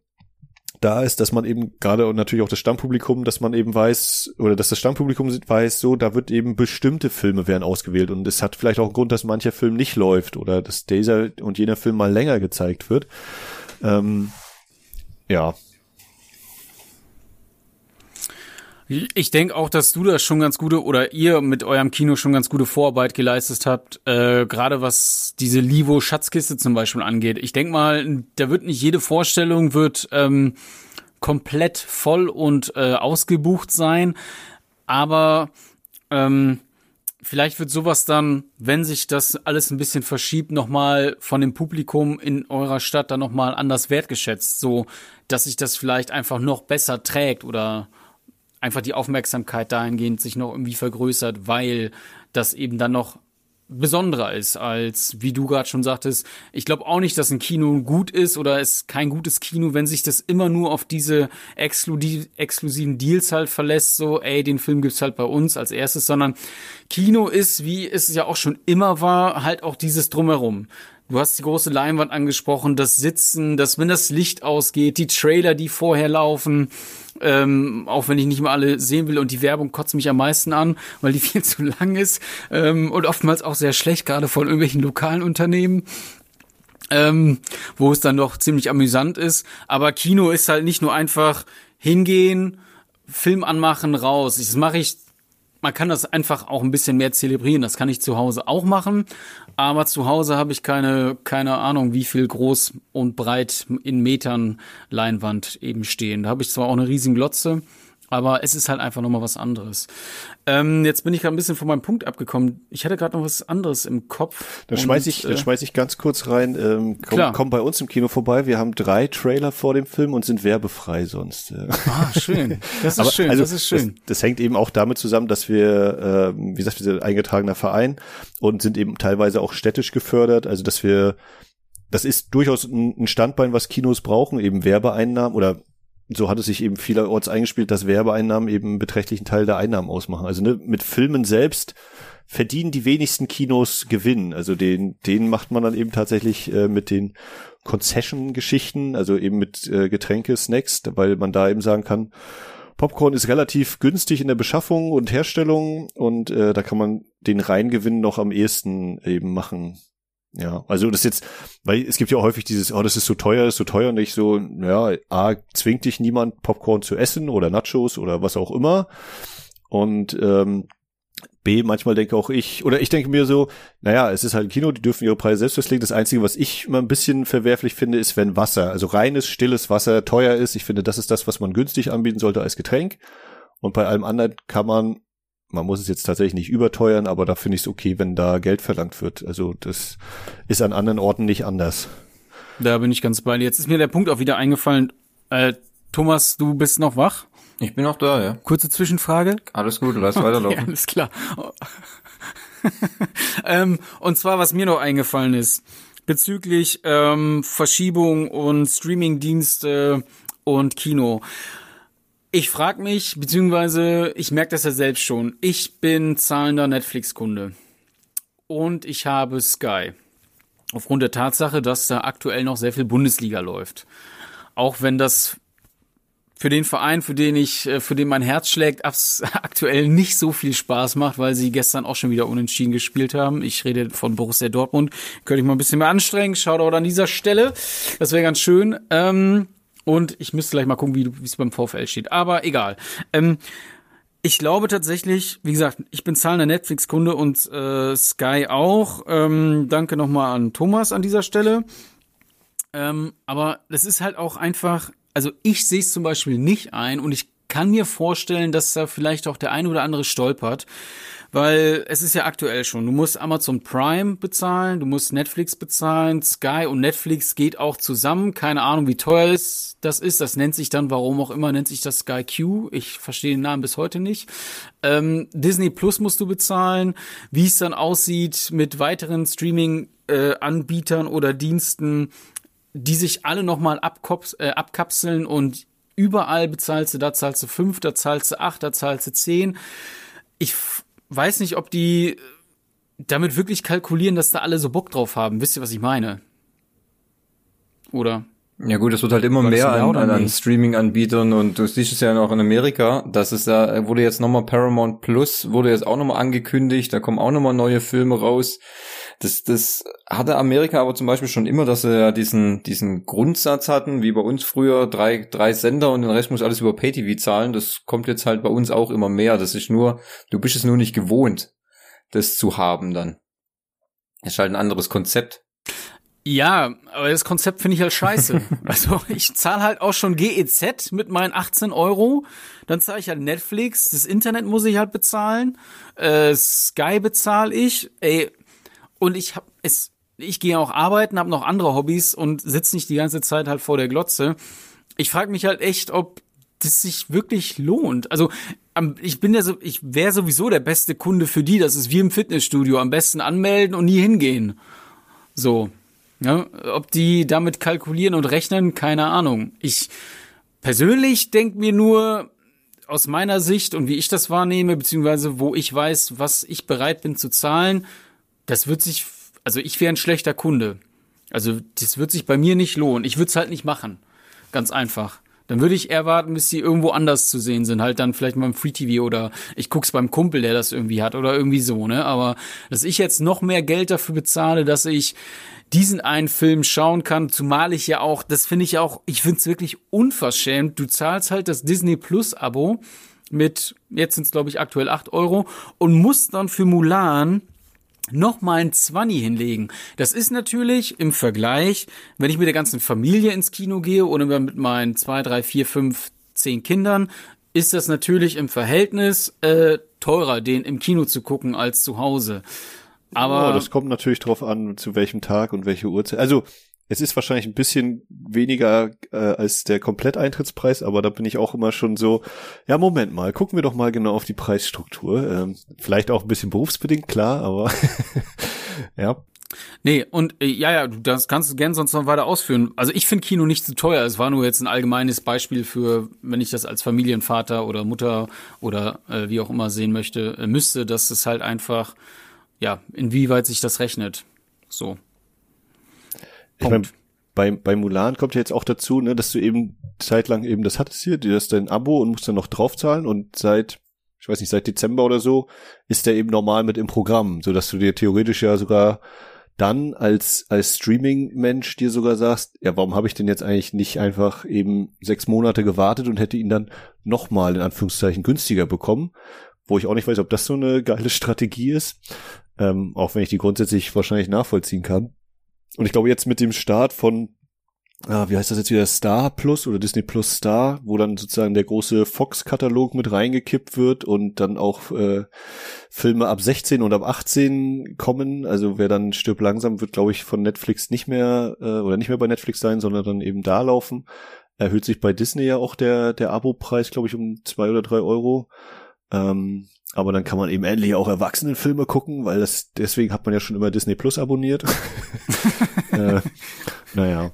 da ist, dass man eben gerade und natürlich auch das Stammpublikum, dass man eben weiß oder dass das Stammpublikum weiß, so da wird eben bestimmte Filme werden ausgewählt und es hat vielleicht auch einen Grund, dass mancher Film nicht läuft oder dass dieser und jener Film mal länger gezeigt wird. Ähm, ja. Ich denke auch, dass du das schon ganz gute oder ihr mit eurem Kino schon ganz gute Vorarbeit geleistet habt, äh, gerade was diese Livo Schatzkiste zum Beispiel angeht. Ich denke mal, da wird nicht jede Vorstellung wird ähm, komplett voll und äh, ausgebucht sein, aber ähm, vielleicht wird sowas dann, wenn sich das alles ein bisschen verschiebt, nochmal von dem Publikum in eurer Stadt dann nochmal anders wertgeschätzt, so dass sich das vielleicht einfach noch besser trägt oder einfach die Aufmerksamkeit dahingehend sich noch irgendwie vergrößert, weil das eben dann noch besonderer ist als, wie du gerade schon sagtest. Ich glaube auch nicht, dass ein Kino gut ist oder ist kein gutes Kino, wenn sich das immer nur auf diese exklusiven Deals halt verlässt, so, ey, den Film gibt's halt bei uns als erstes, sondern Kino ist, wie es ja auch schon immer war, halt auch dieses Drumherum. Du hast die große Leinwand angesprochen, das Sitzen, dass wenn das Licht ausgeht, die Trailer, die vorher laufen, ähm, auch wenn ich nicht mal alle sehen will und die Werbung kotzt mich am meisten an, weil die viel zu lang ist ähm, und oftmals auch sehr schlecht, gerade von irgendwelchen lokalen Unternehmen. Ähm, wo es dann doch ziemlich amüsant ist. Aber Kino ist halt nicht nur einfach hingehen, Film anmachen, raus. Das mache ich man kann das einfach auch ein bisschen mehr zelebrieren. Das kann ich zu Hause auch machen. Aber zu Hause habe ich keine, keine Ahnung, wie viel groß und breit in Metern Leinwand eben stehen. Da habe ich zwar auch eine riesen Glotze, aber es ist halt einfach nochmal was anderes. Ähm, jetzt bin ich gerade ein bisschen von meinem Punkt abgekommen. Ich hatte gerade noch was anderes im Kopf. Dann schmeiß ich, äh, dann schmeiß ich ganz kurz rein. Ähm, komm, klar. komm bei uns im Kino vorbei. Wir haben drei Trailer vor dem Film und sind werbefrei sonst. Ah, schön. Das ist Aber, schön. Also, das ist schön. Das, das, hängt eben auch damit zusammen, dass wir, äh, wie gesagt, wir sind ein eingetragener Verein und sind eben teilweise auch städtisch gefördert. Also, dass wir das ist durchaus ein Standbein, was Kinos brauchen, eben Werbeeinnahmen oder so hat es sich eben vielerorts eingespielt, dass Werbeeinnahmen eben einen beträchtlichen Teil der Einnahmen ausmachen. Also ne, mit Filmen selbst verdienen die wenigsten Kinos Gewinn. Also den, den macht man dann eben tatsächlich äh, mit den Concession-Geschichten, also eben mit äh, Getränke, Snacks, weil man da eben sagen kann, Popcorn ist relativ günstig in der Beschaffung und Herstellung und äh, da kann man den Reingewinn noch am ehesten eben machen. Ja, also das jetzt, weil es gibt ja häufig dieses, oh, das ist so teuer, ist so teuer und ich so, ja, A, zwingt dich niemand Popcorn zu essen oder Nachos oder was auch immer. Und ähm, B, manchmal denke auch ich, oder ich denke mir so, naja, es ist halt ein Kino, die dürfen ihre Preise selbst festlegen. Das Einzige, was ich immer ein bisschen verwerflich finde, ist, wenn Wasser, also reines, stilles Wasser teuer ist. Ich finde, das ist das, was man günstig anbieten sollte als Getränk. Und bei allem anderen kann man, man muss es jetzt tatsächlich nicht überteuern, aber da finde ich es okay, wenn da Geld verlangt wird. Also das ist an anderen Orten nicht anders. Da bin ich ganz bei dir. Jetzt ist mir der Punkt auch wieder eingefallen. Äh, Thomas, du bist noch wach? Ich bin auch da, ja. Kurze Zwischenfrage. Alles gut, lass okay, weiterlaufen. Alles klar. ähm, und zwar, was mir noch eingefallen ist, bezüglich ähm, Verschiebung und Streamingdienste und Kino. Ich frage mich, beziehungsweise ich merke das ja selbst schon. Ich bin zahlender Netflix-Kunde. Und ich habe Sky. Aufgrund der Tatsache, dass da aktuell noch sehr viel Bundesliga läuft. Auch wenn das für den Verein, für den ich, äh, für den mein Herz schlägt, aktuell nicht so viel Spaß macht, weil sie gestern auch schon wieder unentschieden gespielt haben. Ich rede von Borussia Dortmund. Könnte ich mal ein bisschen mehr anstrengen. Schaut aber an dieser Stelle. Das wäre ganz schön. Ähm, und ich müsste gleich mal gucken, wie es beim VfL steht. Aber egal. Ähm, ich glaube tatsächlich, wie gesagt, ich bin zahlender Netflix-Kunde und äh, Sky auch. Ähm, danke nochmal an Thomas an dieser Stelle. Ähm, aber das ist halt auch einfach, also ich sehe es zum Beispiel nicht ein und ich kann mir vorstellen, dass da vielleicht auch der eine oder andere stolpert, weil es ist ja aktuell schon. Du musst Amazon Prime bezahlen, du musst Netflix bezahlen, Sky und Netflix geht auch zusammen. Keine Ahnung, wie teuer es das ist. Das nennt sich dann, warum auch immer, nennt sich das Sky Q. Ich verstehe den Namen bis heute nicht. Ähm, Disney Plus musst du bezahlen. Wie es dann aussieht mit weiteren Streaming-Anbietern oder Diensten, die sich alle nochmal äh, abkapseln und überall bezahlst du, da zahlst du fünf, da zahlst du acht, da zahlst du zehn. Ich weiß nicht, ob die damit wirklich kalkulieren, dass da alle so Bock drauf haben. Wisst ihr, was ich meine? Oder? Ja gut, es wird halt immer mehr an, an, an Streaming-Anbietern und du siehst es ja auch in Amerika, dass es da wurde jetzt nochmal Paramount Plus, wurde jetzt auch nochmal angekündigt, da kommen auch nochmal neue Filme raus. Das, das hatte Amerika aber zum Beispiel schon immer, dass sie ja diesen, diesen Grundsatz hatten, wie bei uns früher, drei, drei Sender und den Rest muss alles über Pay-TV zahlen. Das kommt jetzt halt bei uns auch immer mehr. Das ist nur, du bist es nur nicht gewohnt, das zu haben dann. Das ist halt ein anderes Konzept. Ja, aber das Konzept finde ich halt scheiße. also ich zahle halt auch schon GEZ mit meinen 18 Euro. Dann zahle ich halt Netflix, das Internet muss ich halt bezahlen, äh, Sky bezahle ich. Ey, und ich hab es, ich gehe auch arbeiten, habe noch andere Hobbys und sitze nicht die ganze Zeit halt vor der Glotze. Ich frage mich halt echt, ob das sich wirklich lohnt. Also ich bin ja so, ich wäre sowieso der beste Kunde für die. Das ist wie im Fitnessstudio. Am besten anmelden und nie hingehen. So. Ja, ob die damit kalkulieren und rechnen, keine Ahnung. Ich persönlich denke mir nur aus meiner Sicht und wie ich das wahrnehme, beziehungsweise wo ich weiß, was ich bereit bin zu zahlen, das wird sich, also ich wäre ein schlechter Kunde. Also das wird sich bei mir nicht lohnen. Ich würde es halt nicht machen. Ganz einfach. Dann würde ich eher warten, bis sie irgendwo anders zu sehen sind. Halt dann vielleicht mal im Free TV oder ich guck's beim Kumpel, der das irgendwie hat oder irgendwie so, ne? Aber dass ich jetzt noch mehr Geld dafür bezahle, dass ich diesen einen Film schauen kann, zumal ich ja auch, das finde ich auch, ich finde es wirklich unverschämt. Du zahlst halt das Disney Plus Abo mit, jetzt sind es glaube ich aktuell acht Euro und musst dann für Mulan noch mal ein Zwanni hinlegen. Das ist natürlich im Vergleich, wenn ich mit der ganzen Familie ins Kino gehe oder mit meinen zwei, drei, vier, fünf, zehn Kindern, ist das natürlich im Verhältnis äh, teurer, den im Kino zu gucken als zu Hause. Aber oh, das kommt natürlich drauf an, zu welchem Tag und welche Uhrzeit. Also es ist wahrscheinlich ein bisschen weniger äh, als der Kompletteintrittspreis, aber da bin ich auch immer schon so, ja, Moment mal, gucken wir doch mal genau auf die Preisstruktur. Ähm, vielleicht auch ein bisschen berufsbedingt, klar, aber ja. Nee, und äh, ja, ja, das kannst du gern sonst noch weiter ausführen. Also ich finde Kino nicht zu teuer. Es war nur jetzt ein allgemeines Beispiel für, wenn ich das als Familienvater oder Mutter oder äh, wie auch immer sehen möchte, äh, müsste, dass es halt einfach, ja, inwieweit sich das rechnet. So. Ich mein, bei, bei Mulan kommt ja jetzt auch dazu, ne, dass du eben zeitlang eben das hattest hier, du hast dein Abo und musst dann noch draufzahlen und seit ich weiß nicht, seit Dezember oder so, ist der eben normal mit im Programm, so dass du dir theoretisch ja sogar dann als, als Streaming-Mensch dir sogar sagst, ja, warum habe ich denn jetzt eigentlich nicht einfach eben sechs Monate gewartet und hätte ihn dann nochmal in Anführungszeichen günstiger bekommen, wo ich auch nicht weiß, ob das so eine geile Strategie ist, ähm, auch wenn ich die grundsätzlich wahrscheinlich nachvollziehen kann. Und ich glaube jetzt mit dem Start von ah, wie heißt das jetzt wieder, Star Plus oder Disney Plus Star, wo dann sozusagen der große Fox-Katalog mit reingekippt wird und dann auch äh, Filme ab 16 und ab 18 kommen. Also wer dann stirbt langsam, wird, glaube ich, von Netflix nicht mehr äh, oder nicht mehr bei Netflix sein, sondern dann eben da laufen. Erhöht sich bei Disney ja auch der, der Abo-Preis, glaube ich, um zwei oder drei Euro. Ähm, aber dann kann man eben endlich auch Erwachsenenfilme gucken, weil das deswegen hat man ja schon immer Disney Plus abonniert. äh, naja.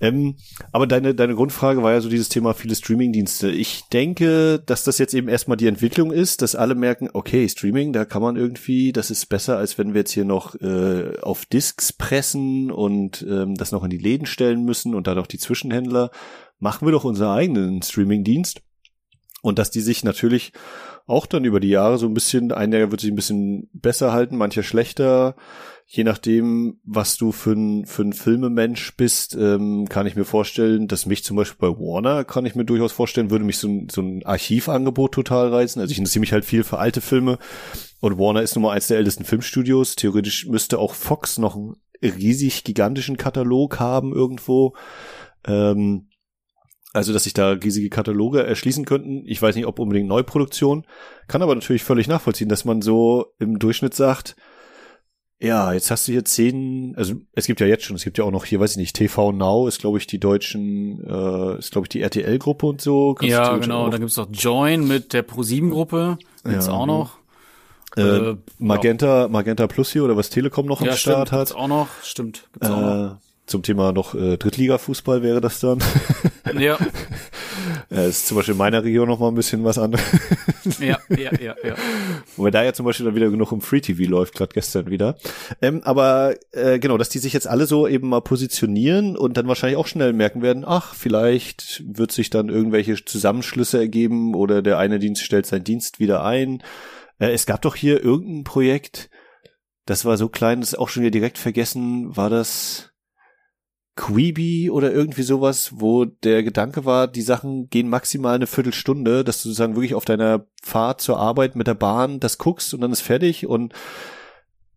Ähm, aber deine, deine Grundfrage war ja so dieses Thema viele Streamingdienste. Ich denke, dass das jetzt eben erstmal die Entwicklung ist, dass alle merken, okay, Streaming, da kann man irgendwie, das ist besser, als wenn wir jetzt hier noch äh, auf Discs pressen und ähm, das noch in die Läden stellen müssen und dann auch die Zwischenhändler. Machen wir doch unseren eigenen Streamingdienst. Und dass die sich natürlich auch dann über die Jahre so ein bisschen, einer wird sich ein bisschen besser halten, mancher schlechter je nachdem, was du für ein, für ein Filmemensch bist, ähm, kann ich mir vorstellen, dass mich zum Beispiel bei Warner, kann ich mir durchaus vorstellen, würde mich so ein, so ein Archivangebot total reizen. Also ich interessiere mich halt viel für alte Filme und Warner ist nun mal eins der ältesten Filmstudios. Theoretisch müsste auch Fox noch einen riesig gigantischen Katalog haben irgendwo. Ähm, also, dass sich da riesige Kataloge erschließen könnten. Ich weiß nicht, ob unbedingt Neuproduktion. Kann aber natürlich völlig nachvollziehen, dass man so im Durchschnitt sagt, ja, jetzt hast du hier zehn, also es gibt ja jetzt schon, es gibt ja auch noch hier, weiß ich nicht, TV Now ist, glaube ich, die deutschen, äh, ist, glaube ich, die RTL-Gruppe und so. Kannst ja, genau, da gibt's auch Join mit der Pro7-Gruppe, gibt's ja, auch noch. Äh, äh, Magenta. Magenta Plus hier oder was Telekom noch am ja, Start stimmt, hat. Gibt's auch noch, stimmt, gibt's äh, auch noch zum Thema noch äh, Drittliga-Fußball wäre das dann. Ja. ja. Ist zum Beispiel in meiner Region noch mal ein bisschen was anderes. ja, ja, ja, ja. Wobei da ja zum Beispiel dann wieder genug im Free TV läuft, gerade gestern wieder. Ähm, aber äh, genau, dass die sich jetzt alle so eben mal positionieren und dann wahrscheinlich auch schnell merken werden, ach, vielleicht wird sich dann irgendwelche Zusammenschlüsse ergeben oder der eine Dienst stellt seinen Dienst wieder ein. Äh, es gab doch hier irgendein Projekt, das war so klein, das ist auch schon wieder direkt vergessen, war das Queeby oder irgendwie sowas, wo der Gedanke war, die Sachen gehen maximal eine Viertelstunde, dass du sozusagen wirklich auf deiner Fahrt zur Arbeit mit der Bahn das guckst und dann ist fertig und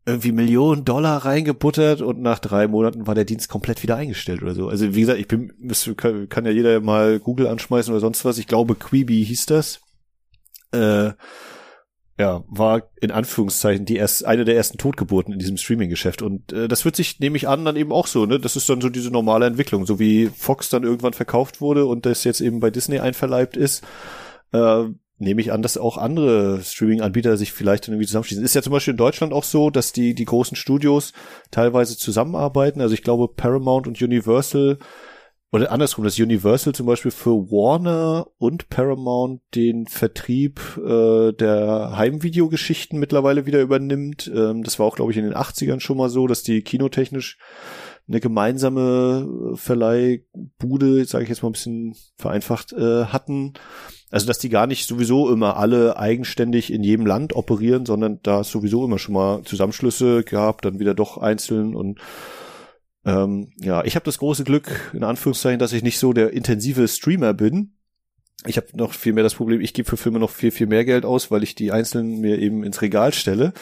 irgendwie Millionen Dollar reingebuttert und nach drei Monaten war der Dienst komplett wieder eingestellt oder so. Also wie gesagt, ich bin, kann, ja jeder mal Google anschmeißen oder sonst was. Ich glaube, Queeby hieß das. Äh, ja, war in Anführungszeichen die erst eine der ersten Totgeburten in diesem Streaming-Geschäft. Und äh, das wird sich, nehme ich an, dann eben auch so, ne? Das ist dann so diese normale Entwicklung, so wie Fox dann irgendwann verkauft wurde und das jetzt eben bei Disney einverleibt ist, äh, nehme ich an, dass auch andere Streaming-Anbieter sich vielleicht dann irgendwie zusammenschließen. Ist ja zum Beispiel in Deutschland auch so, dass die, die großen Studios teilweise zusammenarbeiten. Also ich glaube, Paramount und Universal oder andersrum, dass Universal zum Beispiel für Warner und Paramount den Vertrieb äh, der Heimvideogeschichten mittlerweile wieder übernimmt. Ähm, das war auch, glaube ich, in den 80ern schon mal so, dass die kinotechnisch eine gemeinsame äh, Verleihbude, sage ich jetzt mal ein bisschen vereinfacht, äh, hatten. Also dass die gar nicht sowieso immer alle eigenständig in jedem Land operieren, sondern da es sowieso immer schon mal Zusammenschlüsse gab, dann wieder doch einzeln und ähm, ja, ich habe das große Glück, in Anführungszeichen, dass ich nicht so der intensive Streamer bin. Ich habe noch viel mehr das Problem, ich gebe für Filme noch viel, viel mehr Geld aus, weil ich die einzelnen mir eben ins Regal stelle.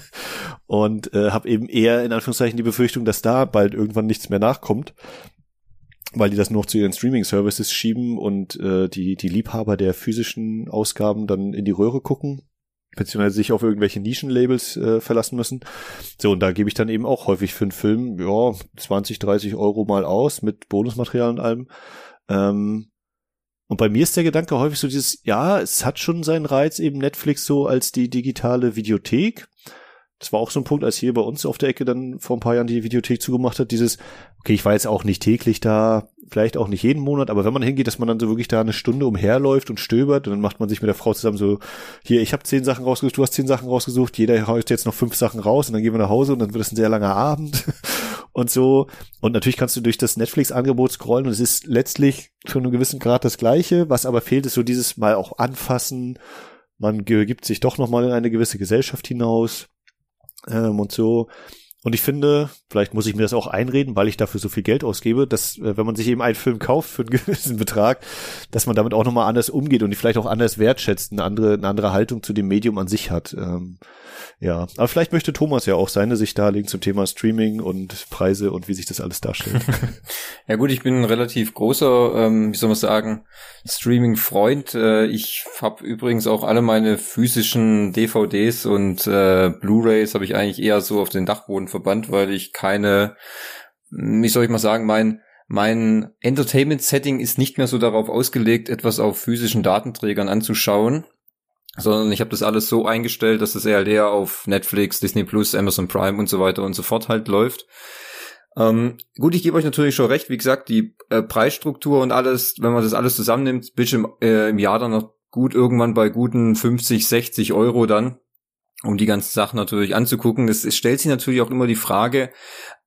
und äh, habe eben eher in Anführungszeichen die Befürchtung, dass da bald irgendwann nichts mehr nachkommt weil die das noch zu ihren Streaming-Services schieben und äh, die, die Liebhaber der physischen Ausgaben dann in die Röhre gucken beziehungsweise sich auf irgendwelche Nischenlabels äh, verlassen müssen. So, und da gebe ich dann eben auch häufig für einen Film, ja, 20, 30 Euro mal aus mit Bonusmaterial und allem. Ähm, und bei mir ist der Gedanke häufig so dieses, ja, es hat schon seinen Reiz, eben Netflix so als die digitale Videothek. Das war auch so ein Punkt, als hier bei uns auf der Ecke dann vor ein paar Jahren die Videothek zugemacht hat, dieses, okay, ich war jetzt auch nicht täglich da, vielleicht auch nicht jeden Monat, aber wenn man hingeht, dass man dann so wirklich da eine Stunde umherläuft und stöbert und dann macht man sich mit der Frau zusammen so, hier, ich habe zehn Sachen rausgesucht, du hast zehn Sachen rausgesucht, jeder haut jetzt noch fünf Sachen raus und dann gehen wir nach Hause und dann wird es ein sehr langer Abend und so. Und natürlich kannst du durch das Netflix-Angebot scrollen und es ist letztlich zu einem gewissen Grad das Gleiche, was aber fehlt, ist so dieses Mal auch anfassen, man gibt sich doch nochmal in eine gewisse Gesellschaft hinaus ähm, und so. Und ich finde, vielleicht muss ich mir das auch einreden, weil ich dafür so viel Geld ausgebe, dass äh, wenn man sich eben einen Film kauft für einen gewissen Betrag, dass man damit auch nochmal anders umgeht und die vielleicht auch anders wertschätzt, eine andere, eine andere Haltung zu dem Medium an sich hat. Ähm, ja, aber vielleicht möchte Thomas ja auch seine Sicht darlegen zum Thema Streaming und Preise und wie sich das alles darstellt. ja gut, ich bin ein relativ großer, ähm, wie soll man sagen, Streaming-Freund. Äh, ich habe übrigens auch alle meine physischen DVDs und äh, Blu-rays habe ich eigentlich eher so auf den Dachboden verbannt, weil ich keine, wie soll ich mal sagen, mein mein Entertainment-Setting ist nicht mehr so darauf ausgelegt, etwas auf physischen Datenträgern anzuschauen, sondern ich habe das alles so eingestellt, dass das ELD auf Netflix, Disney Plus, Amazon Prime und so weiter und so fort halt läuft. Ähm, gut, ich gebe euch natürlich schon recht, wie gesagt, die äh, Preisstruktur und alles, wenn man das alles zusammennimmt, Bildschirm äh, im Jahr dann noch gut irgendwann bei guten 50, 60 Euro dann, um die ganzen Sachen natürlich anzugucken. Es, es stellt sich natürlich auch immer die Frage,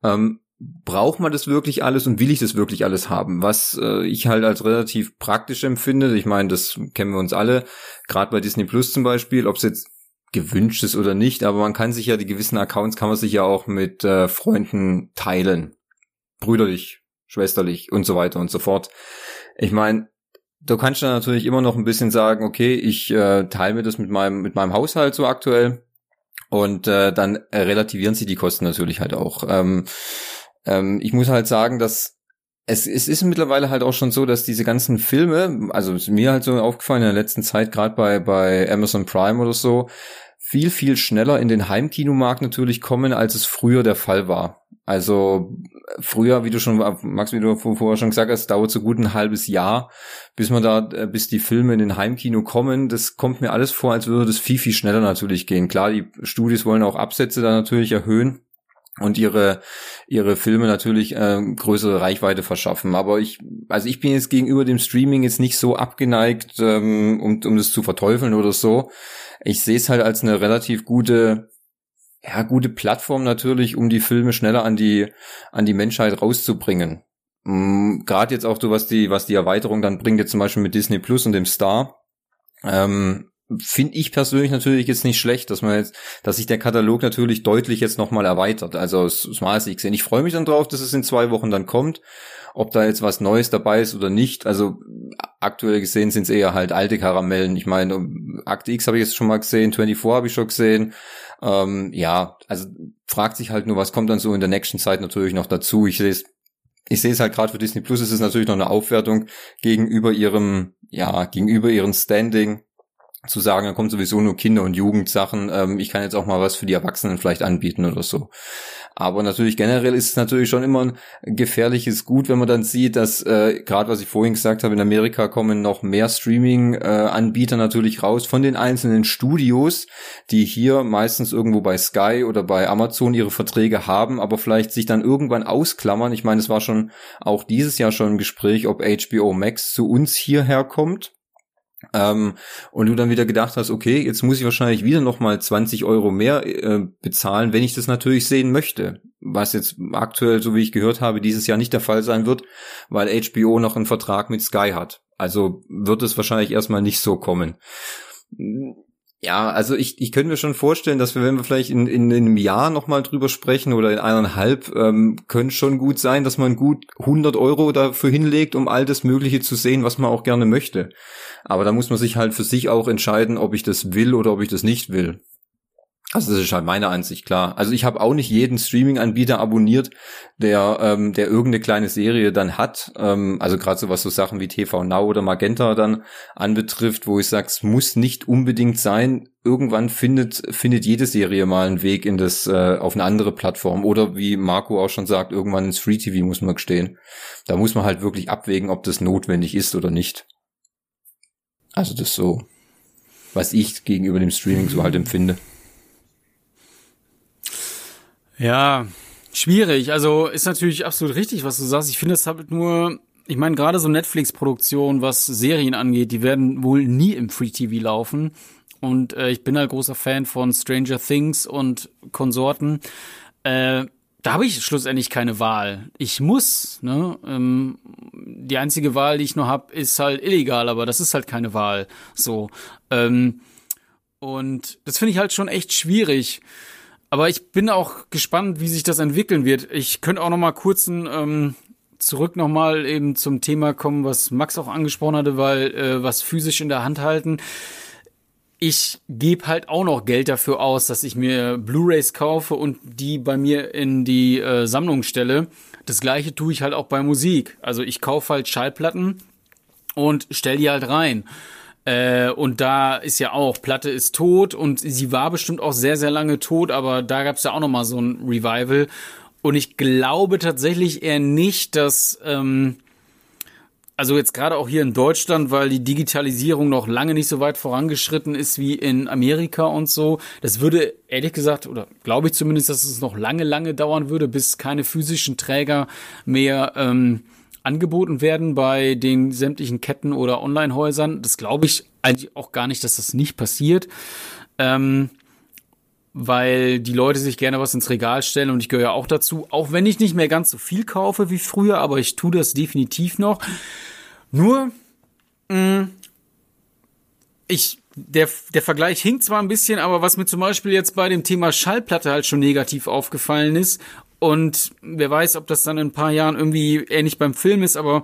ähm, braucht man das wirklich alles und will ich das wirklich alles haben? Was äh, ich halt als relativ praktisch empfinde, ich meine, das kennen wir uns alle, gerade bei Disney Plus zum Beispiel, ob es jetzt gewünscht ist oder nicht, aber man kann sich ja die gewissen Accounts kann man sich ja auch mit äh, Freunden teilen, brüderlich, schwesterlich und so weiter und so fort. Ich meine, du kannst dann natürlich immer noch ein bisschen sagen, okay, ich äh, teile mir das mit meinem mit meinem Haushalt so aktuell und äh, dann relativieren sich die Kosten natürlich halt auch. Ähm, ähm, ich muss halt sagen, dass es, es ist mittlerweile halt auch schon so, dass diese ganzen Filme, also ist mir halt so aufgefallen in der letzten Zeit, gerade bei, bei Amazon Prime oder so, viel, viel schneller in den Heimkinomarkt natürlich kommen, als es früher der Fall war. Also früher, wie du schon, Max, wie du vorher schon gesagt hast, dauert so gut ein halbes Jahr, bis man da, äh, bis die Filme in den Heimkino kommen. Das kommt mir alles vor, als würde das viel, viel schneller natürlich gehen. Klar, die Studios wollen auch Absätze da natürlich erhöhen und ihre ihre Filme natürlich äh, größere Reichweite verschaffen. Aber ich, also ich bin jetzt gegenüber dem Streaming jetzt nicht so abgeneigt, ähm, um um das zu verteufeln oder so. Ich sehe es halt als eine relativ gute ja gute Plattform natürlich, um die Filme schneller an die an die Menschheit rauszubringen. Mhm, Gerade jetzt auch so was die was die Erweiterung dann bringt jetzt zum Beispiel mit Disney Plus und dem Star. Ähm, finde ich persönlich natürlich jetzt nicht schlecht, dass man jetzt, dass sich der Katalog natürlich deutlich jetzt nochmal erweitert. Also Smart gesehen. Ich freue mich dann drauf, dass es in zwei Wochen dann kommt. Ob da jetzt was Neues dabei ist oder nicht. Also aktuell gesehen sind es eher halt alte Karamellen. Ich meine, Akte X habe ich jetzt schon mal gesehen, 24 habe ich schon gesehen. Ähm, ja, also fragt sich halt nur, was kommt dann so in der nächsten Zeit natürlich noch dazu. Ich sehe es ich sehe es halt gerade für Disney Plus ist es natürlich noch eine Aufwertung gegenüber ihrem, ja, gegenüber ihrem Standing zu sagen, da kommt sowieso nur Kinder- und Jugendsachen, ähm, ich kann jetzt auch mal was für die Erwachsenen vielleicht anbieten oder so. Aber natürlich generell ist es natürlich schon immer ein gefährliches Gut, wenn man dann sieht, dass äh, gerade was ich vorhin gesagt habe, in Amerika kommen noch mehr Streaming-Anbieter äh, natürlich raus von den einzelnen Studios, die hier meistens irgendwo bei Sky oder bei Amazon ihre Verträge haben, aber vielleicht sich dann irgendwann ausklammern. Ich meine, es war schon auch dieses Jahr schon ein Gespräch, ob HBO Max zu uns hierher kommt ähm, und du dann wieder gedacht hast, okay, jetzt muss ich wahrscheinlich wieder nochmal 20 Euro mehr äh, bezahlen, wenn ich das natürlich sehen möchte. Was jetzt aktuell, so wie ich gehört habe, dieses Jahr nicht der Fall sein wird, weil HBO noch einen Vertrag mit Sky hat. Also wird es wahrscheinlich erstmal nicht so kommen. Ja, also ich, ich könnte mir schon vorstellen, dass wir, wenn wir vielleicht in, in, in einem Jahr nochmal drüber sprechen oder in eineinhalb, ähm, könnte schon gut sein, dass man gut 100 Euro dafür hinlegt, um all das Mögliche zu sehen, was man auch gerne möchte. Aber da muss man sich halt für sich auch entscheiden, ob ich das will oder ob ich das nicht will. Also das ist halt meine Ansicht, klar. Also ich habe auch nicht jeden Streaming-Anbieter abonniert, der, ähm, der irgendeine kleine Serie dann hat. Ähm, also gerade so was so Sachen wie TV Now oder Magenta dann anbetrifft, wo ich sage, es muss nicht unbedingt sein. Irgendwann findet, findet jede Serie mal einen Weg in das, äh, auf eine andere Plattform. Oder wie Marco auch schon sagt, irgendwann ins Free TV muss man gestehen. Da muss man halt wirklich abwägen, ob das notwendig ist oder nicht. Also das so, was ich gegenüber dem Streaming so halt empfinde. Ja, schwierig. Also ist natürlich absolut richtig, was du sagst. Ich finde es halt nur, ich meine, gerade so Netflix-Produktionen, was Serien angeht, die werden wohl nie im Free TV laufen. Und äh, ich bin halt großer Fan von Stranger Things und Konsorten. Äh, da habe ich schlussendlich keine Wahl. Ich muss, ne? Ähm, die einzige Wahl, die ich nur habe, ist halt illegal, aber das ist halt keine Wahl. So. Ähm, und das finde ich halt schon echt schwierig. Aber ich bin auch gespannt, wie sich das entwickeln wird. Ich könnte auch noch mal kurz ein, ähm, zurück noch mal eben zum Thema kommen, was Max auch angesprochen hatte, weil äh, was physisch in der Hand halten. Ich gebe halt auch noch Geld dafür aus, dass ich mir Blu-rays kaufe und die bei mir in die äh, Sammlung stelle. Das gleiche tue ich halt auch bei Musik. Also ich kaufe halt Schallplatten und stell die halt rein. Äh, und da ist ja auch, Platte ist tot und sie war bestimmt auch sehr, sehr lange tot, aber da gab es ja auch noch mal so ein Revival. Und ich glaube tatsächlich eher nicht, dass, ähm, also jetzt gerade auch hier in Deutschland, weil die Digitalisierung noch lange nicht so weit vorangeschritten ist wie in Amerika und so. Das würde ehrlich gesagt, oder glaube ich zumindest, dass es noch lange, lange dauern würde, bis keine physischen Träger mehr ähm, angeboten werden bei den sämtlichen Ketten oder Online-Häusern. Das glaube ich eigentlich auch gar nicht, dass das nicht passiert. Ähm, weil die Leute sich gerne was ins Regal stellen und ich gehöre ja auch dazu, auch wenn ich nicht mehr ganz so viel kaufe wie früher, aber ich tue das definitiv noch. Nur, mh, mm, ich, der, der Vergleich hinkt zwar ein bisschen, aber was mir zum Beispiel jetzt bei dem Thema Schallplatte halt schon negativ aufgefallen ist und wer weiß, ob das dann in ein paar Jahren irgendwie ähnlich beim Film ist, aber